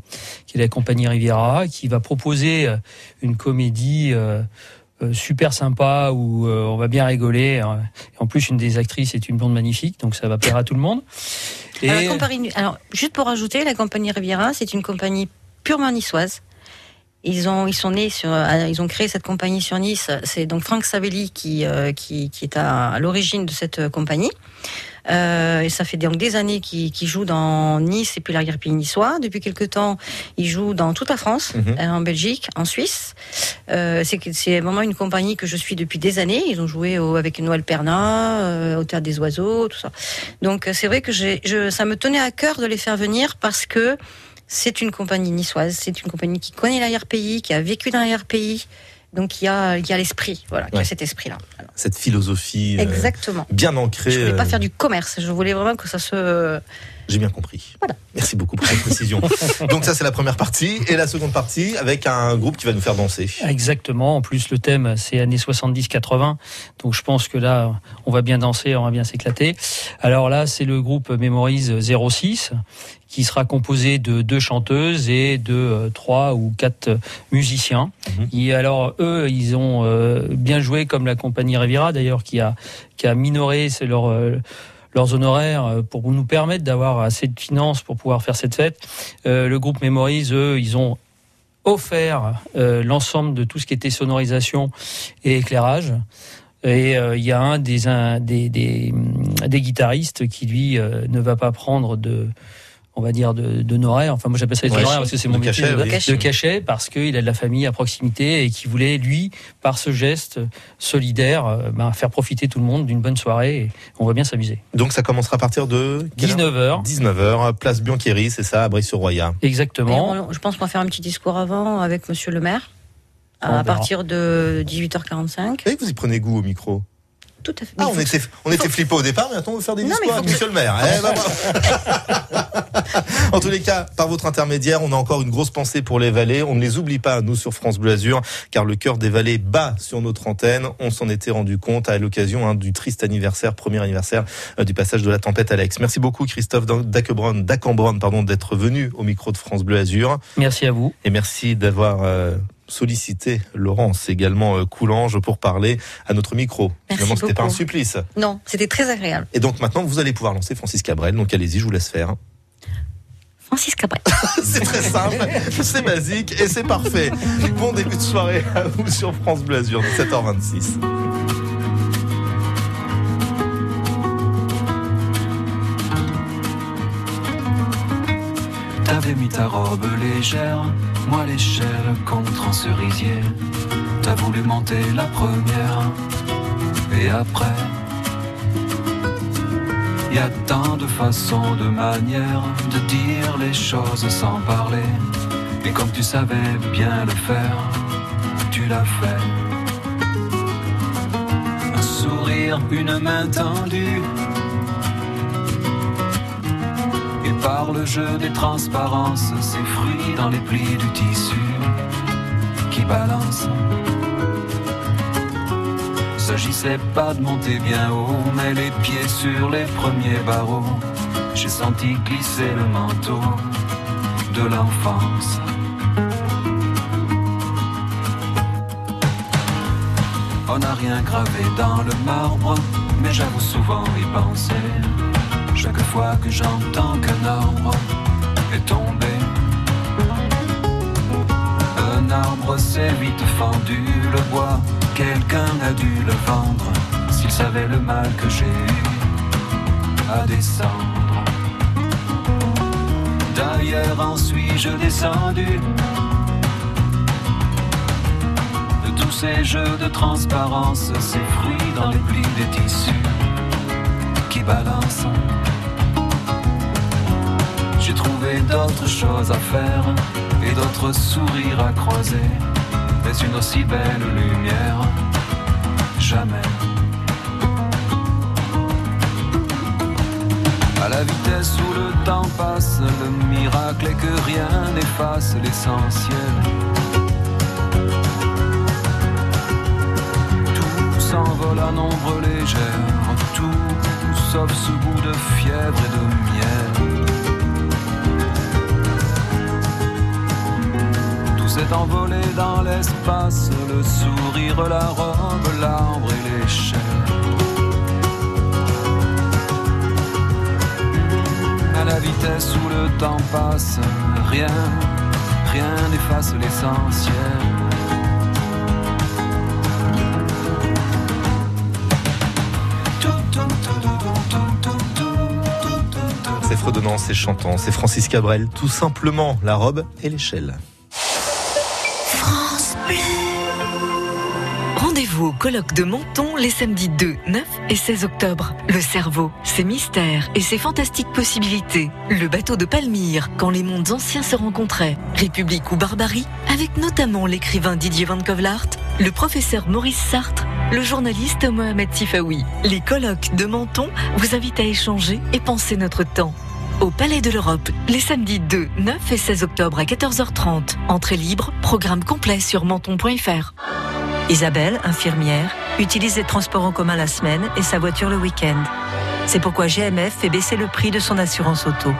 qui est la compagnie Riviera, qui va proposer euh, une comédie. Euh, super sympa où euh, on va bien rigoler. Et en plus, une des actrices est une blonde magnifique, donc ça va plaire à tout le monde. Et Alors, la compagnie- alors, juste pour ajouter, la compagnie Riviera, c'est une compagnie purement niçoise. Ils ont, ils sont nés sur, euh, ils ont créé cette compagnie sur Nice. C'est donc Franck Savelli qui, euh, qui, qui est à, à l'origine de cette euh, compagnie. Euh, et ça fait donc des années qu'il qu'il joue dans Nice et puis l'arrière-pays niçois. Depuis quelque temps, il joue dans toute la France, Mhm. euh, en Belgique, en Suisse. Euh, c'est vraiment une compagnie que je suis depuis des années. Ils ont joué au- avec Noël Perna, euh, au Théâtre des Oiseaux, tout ça. Donc euh, c'est vrai que je, ça me tenait à cœur de les faire venir parce que c'est une compagnie niçoise, c'est une compagnie qui connaît l'arrière-pays, qui a vécu dans l'arrière-pays, donc qui a, qui a l'esprit, voilà, qui a Ouais. cet esprit-là. Cette philosophie euh, Exactement. bien ancrée. Je voulais pas euh, faire du commerce, je voulais vraiment que ça se. J'ai bien compris. Merci beaucoup pour cette précision. Donc ça c'est la première partie et la seconde partie avec un groupe qui va nous faire danser. Exactement. En plus, le thème, c'est années 70-80. Donc, je pense que là, on va bien danser, on va bien s'éclater. Alors là, c'est le groupe Mémorise 06 qui sera composé de deux chanteuses et de euh, trois ou quatre musiciens. Et alors, eux, ils ont euh, bien joué comme la compagnie Riviera, d'ailleurs, qui a, qui a minoré leur, euh, leurs honoraires euh, pour nous permettre d'avoir assez de finances pour pouvoir faire cette fête. Euh, le groupe Mémorise, eux, ils ont offert euh, l'ensemble de tout ce qui était sonorisation et éclairage. Et il y a un des, un, des, des, des guitaristes qui, lui, ne va pas prendre de on va dire de d'honoraires. Enfin, moi j'appelle ça des Ouais. honoraires parce que c'est De mon métier cachet, de, oui. de cachet parce qu'il a de la famille à proximité et qui voulait lui, par ce geste solidaire, euh, ben, faire profiter tout le monde d'une bonne soirée. Et on va bien s'amuser. Donc ça commencera à partir de 19h. 19h, place Biancheri, c'est ça, à Breil-sur-Roya. Exactement. On- je pense qu'on va faire un petit discours avant avec Monsieur le maire. À partir de 18h45. Et vous y prenez goût au micro? Tout à fait. Ah, on était, on était flippés au départ, mais attends, on veut faire des Non, faut avec que- le maire. Eh ben, bravo. en tous les cas, par votre intermédiaire, on a encore une grosse pensée pour les vallées. On ne les oublie pas, nous, sur France Bleu Azur, car le cœur des vallées bat sur notre antenne. On s'en était rendu compte à l'occasion hein, du triste anniversaire, premier anniversaire euh, du passage de la tempête Alex. Merci beaucoup, Christophe Dacambron, Dacambron, pardon, d'être venu au micro de France Bleu Azur. Merci à vous. Et merci d'avoir euh, sollicité Laurence, également euh, Coulange, pour parler à notre micro. Merci Finalement, c'était pas un supplice. Non, c'était très agréable. Et donc maintenant, vous allez pouvoir lancer Francis Cabrel. Donc allez-y, je vous laisse faire. Francis Cabrel. c'est très simple, c'est basique et c'est parfait. Bon début de soirée à vous sur France Bleu Azur, 17h26. T'avais mis ta robe légère, moi l'échelle contre un cerisier. T'as voulu monter la première, et après, y a tant de façons, de manières de dire les choses sans parler. Et comme tu savais bien le faire, tu l'as fait. Un sourire, une main tendue. Par le jeu des transparences, ces fruits dans les plis du tissu qui balancent. S'agissait pas de monter bien haut, mais les pieds sur les premiers barreaux. J'ai senti glisser le manteau de l'enfance. On n'a rien gravé dans le marbre, mais j'avoue souvent y penser. Chaque fois que j'entends qu'un arbre est tombé, un arbre s'est vite fendu, le bois, quelqu'un a dû le vendre, s'il savait le mal que j'ai eu à descendre. D'ailleurs, en suis-je descendu? De tous ces jeux de transparence, ces fruits dans les plis des tissus qui balancent. J'ai trouvé d'autres choses à faire et d'autres sourires à croiser, mais une aussi belle lumière, jamais. À la vitesse où le temps passe, le miracle est que rien n'efface l'essentiel. Tout s'envole à nombre légère, tout sauf ce goût de fièvre et de s'est envolé dans l'espace, le sourire, la robe, l'arbre et l'échelle. À la vitesse où le temps passe, rien, rien n'efface l'essentiel. C'est fredonnant, c'est chantant, c'est Francis Cabrel, tout simplement la robe et l'échelle. Rendez-vous au colloque de Menton les samedis 2, 9 et 16 octobre. Le cerveau, ses mystères et ses fantastiques possibilités. Le bateau de Palmyre, quand les mondes anciens se rencontraient. République ou barbarie, avec notamment l'écrivain Didier Van Kovlart, le professeur Maurice Sartre, le journaliste Mohamed Tifaoui. Les colloques de Menton vous invitent à échanger et penser notre temps. Au Palais de l'Europe, les samedis 2, 9 et 16 octobre à 14h30. Entrée libre, programme complet sur menton.fr. Isabelle, infirmière, utilise les transports en commun la semaine et sa voiture le week-end. C'est pourquoi GMF fait baisser le prix de son assurance auto.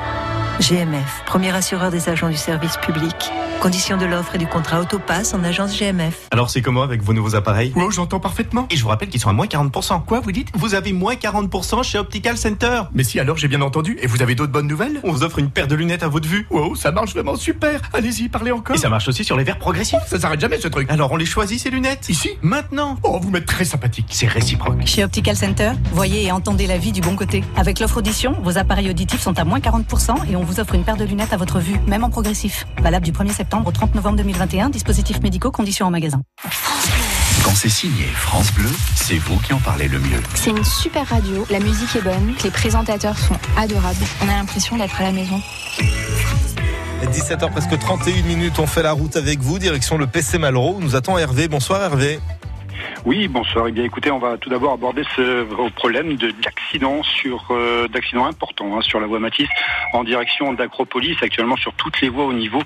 GMF, premier assureur des agents du service public. Conditions de l'offre et du contrat Autopass en agence GMF. Alors c'est comment avec vos nouveaux appareils Oh, j'entends parfaitement. Et je vous rappelle qu'ils sont à moins 40%. Quoi, vous dites? Vous avez moins 40% chez Optical Center. Mais si, alors j'ai bien entendu. Et vous avez d'autres bonnes nouvelles? On vous offre une paire de lunettes à votre vue. Wow, ça marche vraiment super. Allez-y, parlez encore. Et ça marche aussi sur les verres progressifs. Ça s'arrête jamais ce truc. Alors on les choisit ces lunettes? Ici? Maintenant Oh, vous m'êtes très sympathique. C'est réciproque. Chez Optical Center, voyez et entendez la vie du bon côté. Avec l'offre audition, vos appareils auditifs sont à moins 40% et on vous offre une paire de lunettes à votre vue, même en progressif. Valable du 1er septembre au 30 novembre 2021, dispositifs médicaux, conditions en magasin. Quand c'est signé France Bleu, c'est vous qui en parlez le mieux. C'est une super radio, la musique est bonne, les présentateurs sont adorables. On a l'impression d'être à la maison. 17h presque 31 minutes, on fait la route avec vous, direction le PC Malraux. Nous attend Hervé. Bonsoir Hervé. Oui, bonsoir. Eh bien, écoutez, on va tout d'abord aborder ce problème de- d'accident sur euh, d'accident important hein, sur la voie Matisse en direction d'Acropolis, actuellement sur toutes les voies au niveau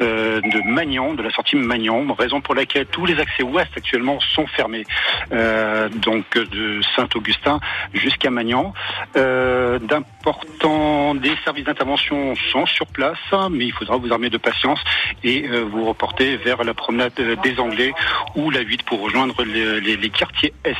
euh, de Magnan, de la sortie Magnan, raison pour laquelle tous les accès ouest actuellement sont fermés, euh, donc de Saint-Augustin jusqu'à Magnan. Euh, D'importants des services d'intervention sont sur place, mais il faudra vous armer de patience et euh, vous reporter vers la promenade euh, des Anglais ou la 8 pour rejoindre les, les, quartiers Est.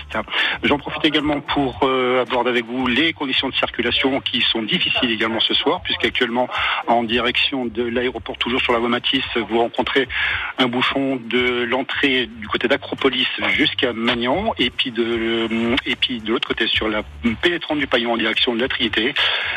J'en profite également pour aborder avec vous les conditions de circulation qui sont difficiles également ce soir, puisqu'actuellement en direction de l'aéroport, toujours sur la voie Matisse, vous rencontrez un bouchon de l'entrée du côté d'Acropolis jusqu'à Magnan, et puis de, de l'autre côté sur la pénétrante du Paillon en direction de la Triété,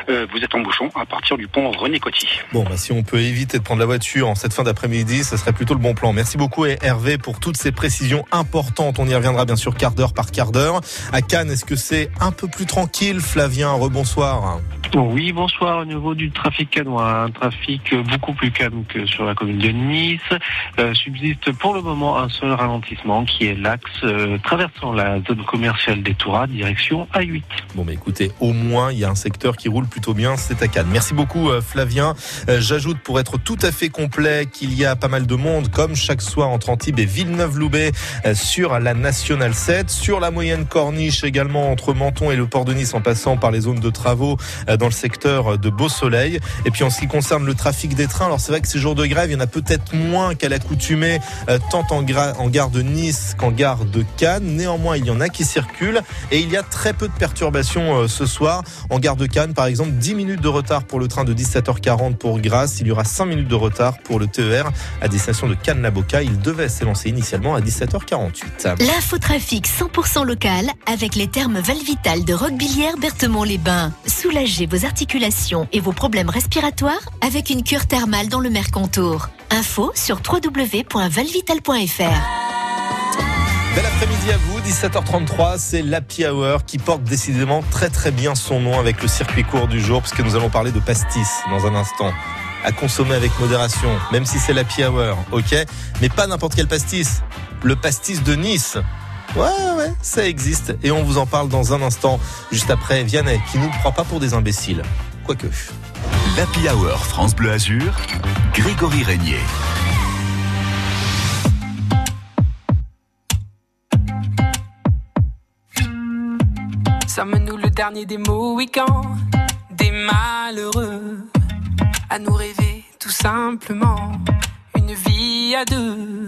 vous êtes en bouchon à partir du pont René Coty. Bon, bah, si on peut éviter de prendre la voiture en cette fin d'après-midi, ce serait plutôt le bon plan. Merci beaucoup Hervé pour toutes ces précisions importantes. On y reviendra bien sûr quart d'heure par quart d'heure. À Cannes, est-ce que c'est un peu plus tranquille Flavien, rebonsoir. Oui, bonsoir. Au niveau du trafic canois, un trafic beaucoup plus calme que sur la commune de Nice. Euh, subsiste pour le moment un seul ralentissement qui est l'axe euh, traversant la zone commerciale des Touras, direction A8. Bon, mais écoutez, au moins, il y a un secteur qui roule plutôt bien, c'est à Cannes. Merci beaucoup, euh, Flavien. Euh, J'ajoute, pour être tout à fait complet, qu'il y a pas mal de monde, comme chaque soir entre Antibes et Villeneuve-Loubet, sur la Nationale 7, sur la moyenne corniche également entre Menton et le port de Nice, en passant par les zones de travaux euh, dans le secteur de Beau Soleil. Et puis en ce qui concerne le trafic des trains, alors c'est vrai que ces jours de grève, il y en a peut-être moins qu'à l'accoutumée, euh, tant en, en gare de Nice qu'en gare de Cannes. Néanmoins, il y en a qui circulent et il y a très peu de perturbations euh, ce soir. En gare de Cannes, par exemple, 10 minutes de retard pour le train de 17h40 pour Grasse. Il y aura 5 minutes de retard pour le TER à destination de Cannes-la-Boca. Il devait s'élancer initialement à 17h48. L'infotrafic 100% local avec les termes Valvital de Roquebillière Berthemont-les-Bains. Soulagez vos articulations et vos problèmes respiratoires avec une cure thermale dans le Mercontour. Info sur www.valvital.fr. Bel après-midi à vous, 17h33, c'est l'Happy Hour qui porte décidément très très bien son nom avec le circuit court du jour, puisque nous allons parler de pastis dans un instant. À consommer avec modération, même si c'est l'Happy Hour, ok? Mais pas n'importe quel pastis, le pastis de Nice. Ouais, ouais, ça existe. Et on vous en parle dans un instant, juste après Vianney, qui nous prend pas pour des imbéciles. Quoique. L'Happy Hour France Bleu Azur, Grégory Régnier. Sommes-nous le dernier des Mohicans, des malheureux, à nous rêver tout simplement une vie à deux?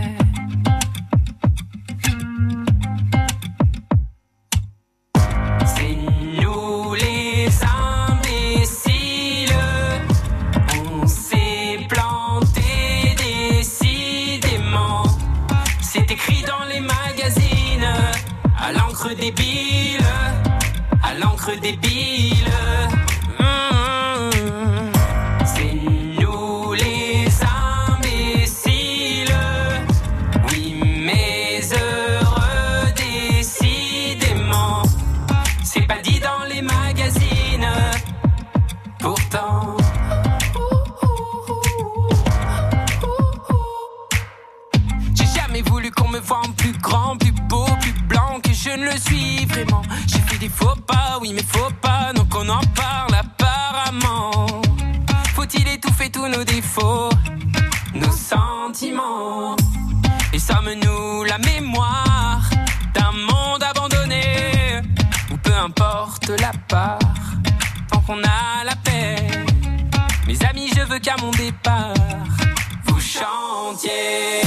À l'encre oui, mais faux pas, donc on en parle apparemment. Faut-il étouffer tous nos défauts, nos sentiments? Et sommes-nous la mémoire d'un monde abandonné? Ou peu importe la part, tant qu'on a la paix. Mes amis, je veux qu'à mon départ, vous chantiez.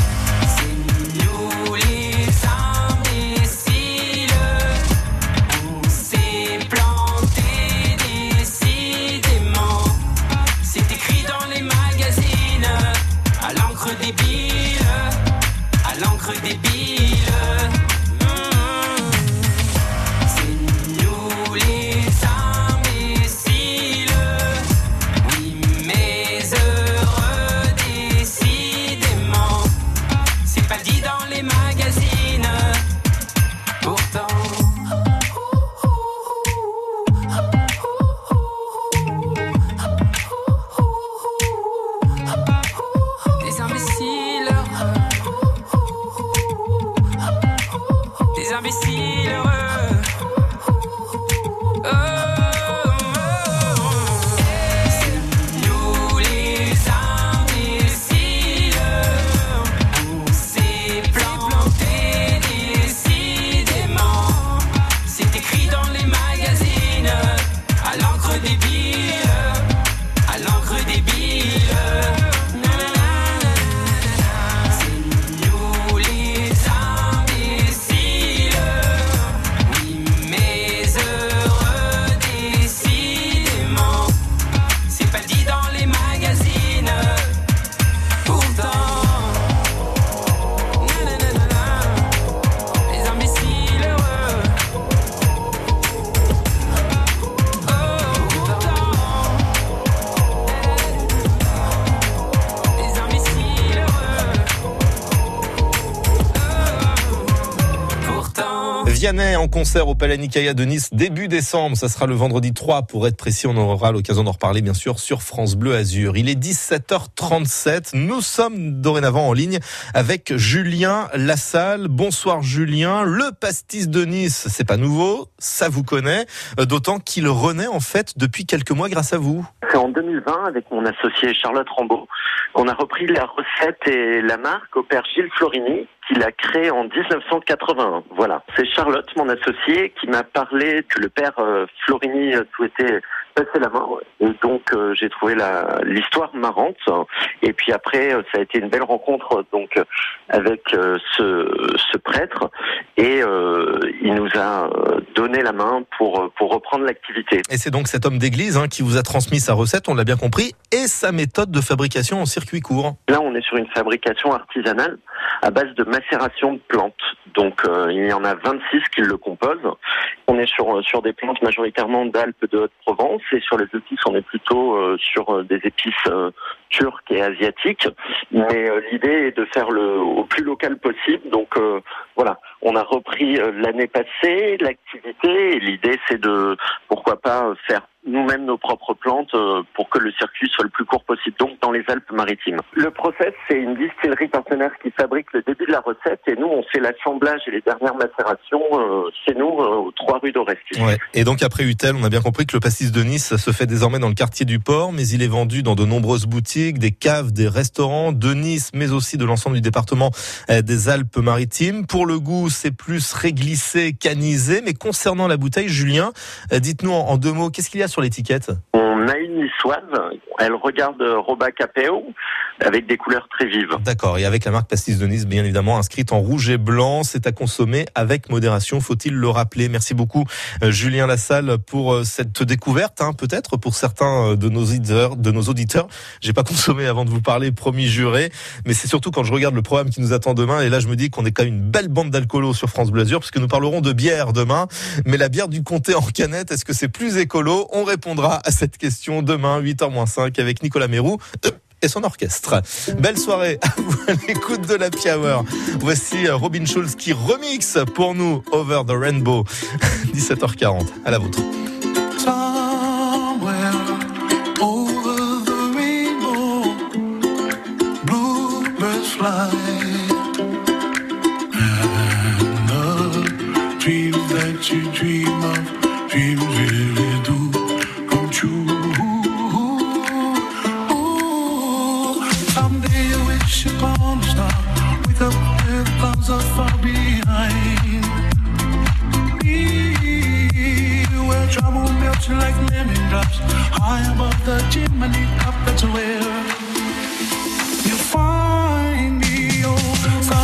Vianney en concert au Palais Nicaïa de Nice début décembre. Ça sera le vendredi 3 pour être précis. On aura l'occasion d'en reparler bien sûr sur France Bleu Azur. Il est 17h37. Nous sommes dorénavant en ligne avec Julien Lassalle. Bonsoir Julien. Le pastis de Nice, c'est pas nouveau. Ça vous connaît. Euh, d'autant qu'il renaît en fait depuis quelques mois grâce à vous. C'est en 2020 avec mon associé Charlotte Rambaud. On a repris la recette et la marque au père Gilles Florini qu'il a créé en 1981. Voilà. C'est Charlotte, mon associé, qui m'a parlé que le père euh, Florini souhaitait passer la main. Et donc euh, j'ai trouvé l'histoire marrante. Et puis après, euh, ça a été une belle rencontre donc avec ce, ce prêtre. Et il nous a donné la main pour pour reprendre l'activité. Et c'est donc cet homme d'église hein, qui vous a transmis sa recette, on l'a bien compris, et sa méthode de fabrication en circuit court. Là, on est sur une fabrication artisanale à base de macération de plantes. Donc euh, il y en a 26 qui le composent. On est sur sur des plantes majoritairement d'Alpes de Haute-Provence et sur les épices on est plutôt euh, sur euh, des épices turques et asiatiques. Mais l'idée est de faire le au plus local possible. Donc voilà, on a repris l'année passée l'activité l'idée c'est de pourquoi pas faire nous-mêmes nos propres plantes euh, pour que le circuit soit le plus court possible, donc dans les Alpes-Maritimes. Le process, c'est une distillerie partenaire qui fabrique le début de la recette et nous, on fait l'assemblage et les dernières macérations euh, chez nous, euh, aux trois rues d'Oresti. Ouais. Et donc après Utel, on a bien compris que le pastis de Nice se fait désormais dans le quartier du port, mais il est vendu dans de nombreuses boutiques, des caves, des restaurants de Nice, mais aussi de l'ensemble du département des Alpes-Maritimes. Pour le goût, c'est plus réglissé, canisé, mais concernant la bouteille, Julien, dites-nous en deux mots, qu'est-ce qu'il y a sur l'étiquette? On a une niçoise, elle regarde Roba Capeo avec des couleurs très vives. D'accord, et avec la marque Pastis de Nice, bien évidemment, inscrite en rouge et blanc, c'est à consommer avec modération, faut-il le rappeler? Merci beaucoup euh, Julien Lassalle pour euh, cette découverte, hein, peut-être pour certains euh, de nos auditeurs. De nos auditeurs. J'ai pas consommé avant de vous parler, promis juré, mais c'est surtout quand je regarde le programme qui nous attend demain, et là je me dis qu'on est quand même une belle bande d'alcoolos sur France Bleu parce que nous parlerons de bière demain, mais la bière du comté en canette, est-ce que c'est plus écolo? On répondra à cette question demain, 8h-5, avec Nicolas Mérou et son orchestre. Belle soirée à vous à l'écoute de la Hour. Voici euh, Robin Schulz qui remixe pour nous Over the Rainbow. 17h40, à la vôtre. Like lemon drops high above the chimney top. That's where you find me. Oh,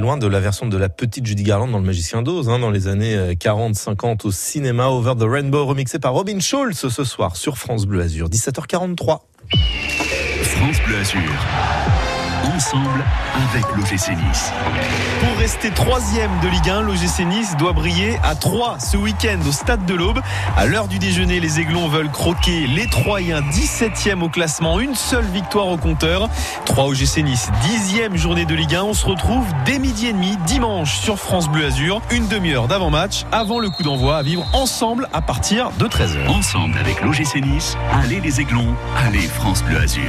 loin de la version de la petite Judy Garland dans Le Magicien d'Oz, hein, dans les années 40-50 au cinéma. Over the Rainbow, remixé par Robin Schulz ce soir sur France Bleu Azur, 17h43. France Bleu Azur ensemble avec l'OGC Nice. Pour rester troisième de Ligue 1, l'OGC Nice doit briller à 3 ce week-end au Stade de l'Aube. À l'heure du déjeuner, les Aiglons veulent croquer les Troyens 17e au classement, une seule victoire au compteur. 3 OGC Nice, 10e journée de Ligue 1. On se retrouve dès midi et demi dimanche sur France Bleu Azur, une demi-heure d'avant-match avant le coup d'envoi à vivre ensemble à partir de 13h. Ensemble avec l'OGC Nice, allez les Aiglons, allez France Bleu Azur.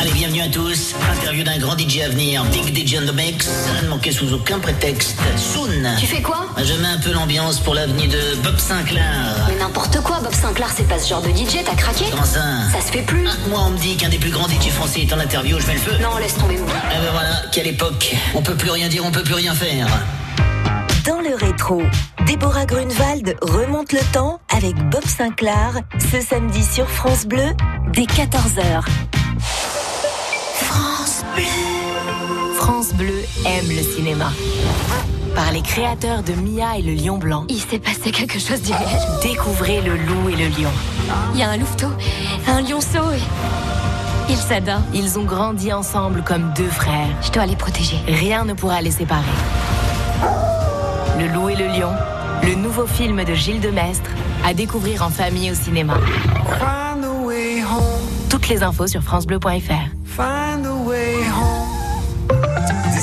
Allez, bienvenue à tous. Interview d'un grand DJ à venir. Big DJ on the mix. Ça ne manquait sous aucun prétexte. Soon. Tu fais quoi? Je mets un peu l'ambiance pour l'avenue de Bob Sinclair. Mais n'importe quoi, Bob Sinclair, c'est pas ce genre de DJ, t'as craqué? Comment ça? Ça se fait plus. Ah, moi, on me dit qu'un des plus grands DJ français est en interview, je mets le feu. Non, laisse tomber, moi. Ah ben voilà, quelle époque. On peut plus rien dire, on peut plus rien faire. Dans le rétro, Déborah Grunewald remonte le temps avec Bob Sinclair ce samedi sur France Bleu dès 14h. France Bleu. Aime le cinéma. Par les créateurs de Mia et le lion blanc. Il s'est passé quelque chose d'irréel. Découvrez le loup et le lion. Il y a un louveteau, un lionceau et... Ils s'adorent. Ils ont grandi ensemble comme deux frères. Je dois les protéger. Rien ne pourra les séparer. Le loup et le lion, le nouveau film de Gilles Demestre, à découvrir en famille au cinéma. Toutes les infos sur francebleu.fr.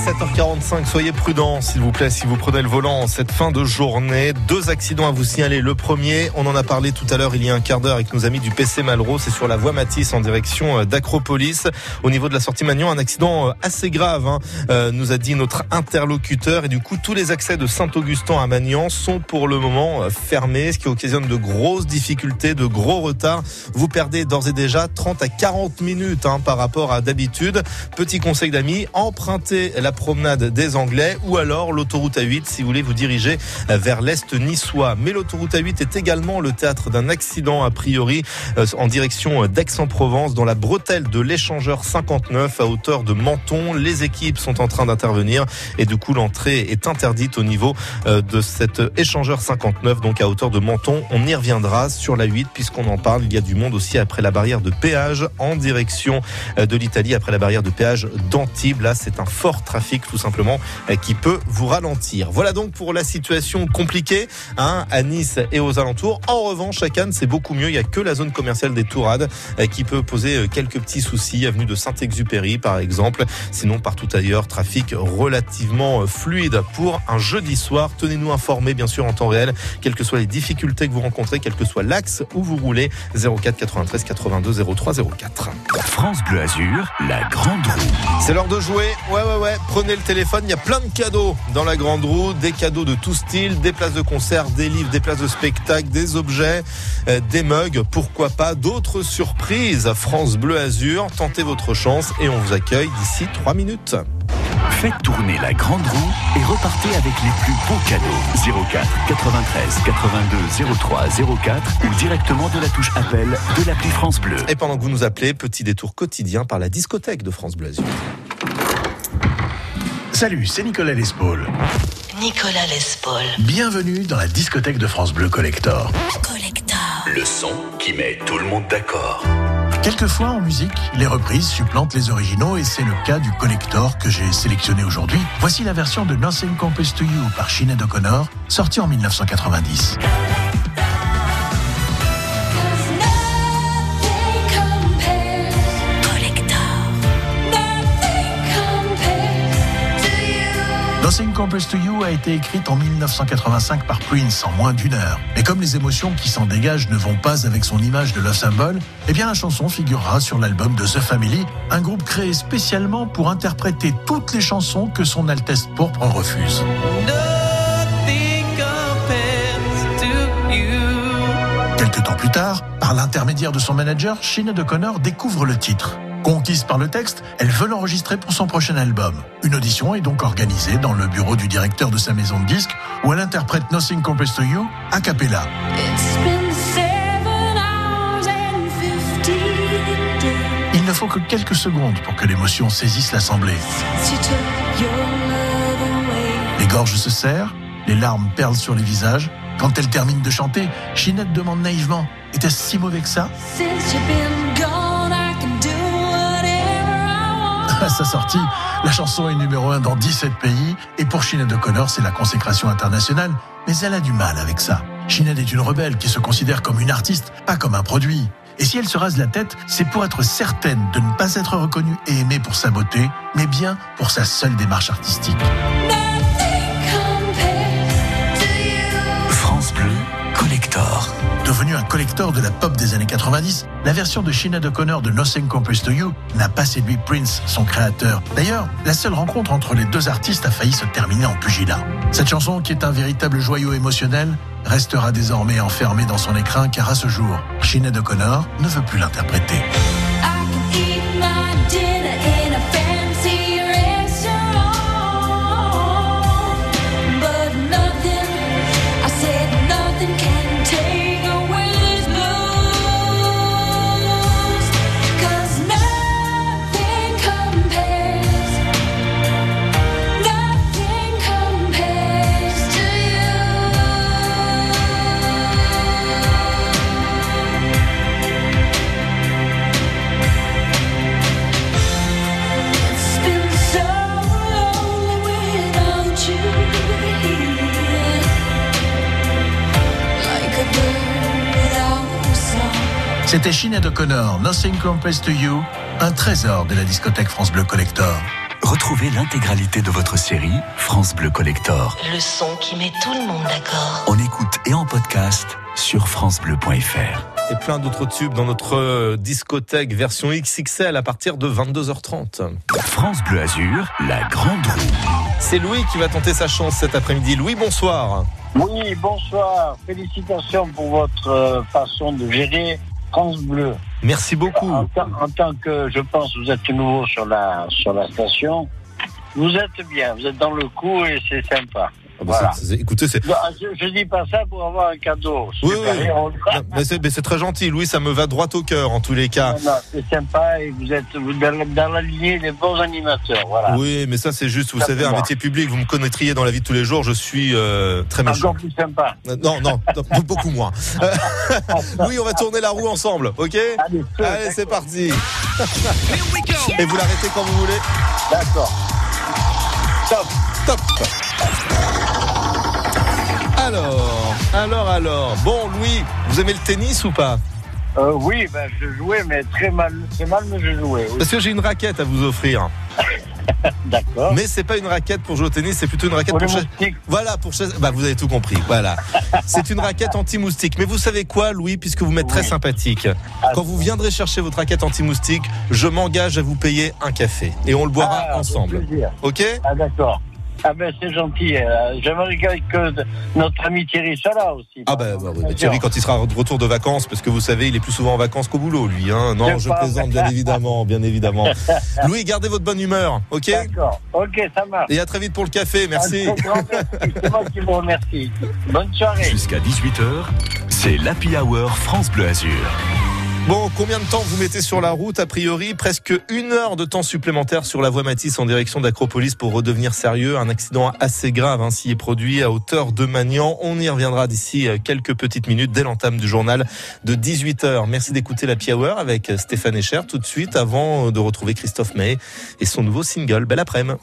17h45, soyez prudents s'il vous plaît si vous prenez le volant en cette fin de journée. Deux accidents à vous signaler. Le premier, on en a parlé tout à l'heure il y a un quart d'heure avec nos amis du PC Malraux, c'est sur la voie Matisse en direction euh, d'Acropolis. Au niveau de la sortie Magnon, un accident euh, assez grave, hein, euh, nous a dit notre interlocuteur. Et du coup, tous les accès de Saint-Augustin à Magnan sont pour le moment fermés, ce qui occasionne de grosses difficultés, de gros retards. Vous perdez d'ores et déjà 30 à 40 minutes hein, par rapport à d'habitude. Petit conseil d'amis, empruntez la promenade des Anglais ou alors l'autoroute A8 si vous voulez vous diriger vers l'est niçois. Mais l'autoroute A8 est également le théâtre d'un accident a priori euh, en direction d'Aix-en-Provence dans la bretelle de l'échangeur 59 à hauteur de Menton. Les équipes sont en train d'intervenir et du coup l'entrée est interdite au niveau euh, de cet échangeur 59 donc à hauteur de Menton. On y reviendra sur la 8 puisqu'on en parle. Il y a du monde aussi après la barrière de péage en direction euh, de l'Italie après la barrière de péage d'Antibes. Là c'est un fort trafic tout simplement euh, qui peut vous ralentir. Voilà donc pour la situation compliquée hein, à Nice et aux alentours. En revanche, à Cannes, c'est beaucoup mieux. Il n'y a que la zone commerciale des Tourades euh, qui peut poser euh, quelques petits soucis. Avenue de Saint-Exupéry, par exemple. Sinon, partout ailleurs, trafic relativement fluide pour un jeudi soir. Tenez-nous informés, bien sûr, en temps réel, quelles que soient les difficultés que vous rencontrez, quel que soit l'axe où vous roulez. 04 93 82 03 04. France Bleu Azur, la grande roue. C'est l'heure de jouer. Ouais, ouais, ouais. Prenez le téléphone. Il y a plein de cadeaux dans la grande roue. Des cadeaux de tout style, des places de concert, des livres, des places de spectacle, des objets, euh, des mugs. Pourquoi pas d'autres surprises. France Bleu Azur. Tentez votre chance et on vous accueille d'ici 3 minutes. Faites tourner la grande roue et repartez avec les plus beaux cadeaux. 04 93 82 03 04 ou directement de la touche appel de l'appli France Bleu. Et pendant que vous nous appelez, petit détour quotidien par la discothèque de France Bleu Azur. Salut, c'est Nicolas Lespaul. Nicolas Lespaul. Bienvenue dans la discothèque de France Bleu Collector. Collector. Le son qui met tout le monde d'accord. Quelquefois en musique, les reprises supplantent les originaux et c'est le cas du Collector que j'ai sélectionné aujourd'hui. Voici la version de Nothing Compares to You par Sinead O'Connor, sortie en 1990. Nothing Compares to You a été écrite en 1985 par Prince en moins d'une heure. Mais comme les émotions qui s'en dégagent ne vont pas avec son image de love symbol, eh bien la chanson figurera sur l'album de The Family, un groupe créé spécialement pour interpréter toutes les chansons que son Altesse Pourpre refuse. Quelques temps plus tard, par l'intermédiaire de son manager, Sinead O'Connor découvre le titre. Conquise par le texte, elle veut l'enregistrer pour son prochain album. Une audition est donc organisée dans le bureau du directeur de sa maison de disques où elle interprète Nothing Compares to You a cappella. Il ne faut que quelques secondes pour que l'émotion saisisse l'assemblée. Les gorges se serrent, les larmes perlent sur les visages. Quand elle termine de chanter, Ginette demande naïvement Était-ce si mauvais que ça? Sa sortie, la chanson est numéro 1 dans 17 pays et pour Sinead O'Connor, c'est la consécration internationale, mais elle a du mal avec ça. Sinead est une rebelle qui se considère comme une artiste, pas comme un produit. Et si elle se rase la tête, c'est pour être certaine de ne pas être reconnue et aimée pour sa beauté, mais bien pour sa seule démarche artistique. Devenue un collector de la pop des années 90, la version de Sinead O'Connor de Nothing Compares to You n'a pas séduit Prince, son créateur. D'ailleurs, la seule rencontre entre les deux artistes a failli se terminer en pugilat. Cette chanson, qui est un véritable joyau émotionnel, restera désormais enfermée dans son écrin car à ce jour, Sinead O'Connor ne veut plus l'interpréter. C'était Sinead O'Connor, Nothing Compares to You, un trésor de la discothèque France Bleu Collector. Retrouvez l'intégralité de votre série France Bleu Collector. Le son qui met tout le monde d'accord. En écoute et en podcast sur francebleu.fr. Et plein d'autres tubes dans notre euh, discothèque version XXL à partir de 22h30. France Bleu Azur, la grande roue. C'est Louis qui va tenter sa chance cet après-midi. Louis, bonsoir. Oui, bonsoir. Félicitations pour votre euh, façon de gérer France Bleu. Merci beaucoup. En, tant- en tant que, je pense, vous êtes nouveau sur la, sur la station, vous êtes bien, vous êtes dans le coup et c'est sympa. Ah bah, écoutez, c'est. Je, je dis pas ça pour avoir un cadeau. Oui, oui, mais c'est très gentil, Louis, ça me va droit au cœur en tous les cas. C'est sympa et vous êtes vous, dans, la- dans la lignée des bons animateurs. Voilà. Oui, mais ça c'est juste, vous Ça, savez, un métier public, vous me connaîtriez dans la vie de tous les jours, je suis euh, très méchant. Encore plus sympa. Euh, Non, non, non, beaucoup moins. Oui, on va tourner la roue ensemble, ok? Allez, c'est parti. Et vous l'arrêtez quand vous voulez. D'accord. Top, top. Alors, alors, alors. Bon, Louis, vous aimez le tennis ou pas? Euh, oui, ben, je jouais, mais très mal, très mal, mais je jouais. oui. Parce que j'ai une raquette à vous offrir. D'accord. Mais c'est pas une raquette pour jouer au tennis, c'est plutôt une raquette Pour pour. Voilà, pour chasser- Bah, vous avez tout compris. Voilà. c'est une raquette anti-moustique. Mais vous savez quoi, Louis, puisque vous m'êtes très sympathique? Quand vous viendrez chercher votre raquette anti-moustique, je m'engage à vous payer un café. Et on le boira Ah, ensemble. plaisir. Ok? Ah, d'accord. Ah, ben, c'est gentil. euh, J'aimerais que, que notre ami Thierry soit là aussi. Ah bah, bah, bah, Thierry quand il sera de retour de vacances parce que vous savez il est plus souvent en vacances qu'au boulot lui hein. non je pas plaisante bien évidemment bien évidemment Louis gardez votre bonne humeur ok D'accord. Ok, ça marche. et à très vite pour le café merci Un très grand merci. C'est moi qui vous remercie. Bonne soirée. Jusqu'à 18h, c'est l'Happy Hour France Bleu Azur. Bon, combien de temps vous mettez sur la route A priori, presque une heure de temps supplémentaire sur la voie Matisse en direction d'Acropolis pour redevenir sérieux. Un accident assez grave ainsi est produit à hauteur de Magnan. On y reviendra d'ici euh, quelques petites minutes dès l'entame du journal de 18h. Merci d'écouter la Hour avec Stéphane Echer tout de suite avant de retrouver Christophe May et son nouveau single. Belle après-midi.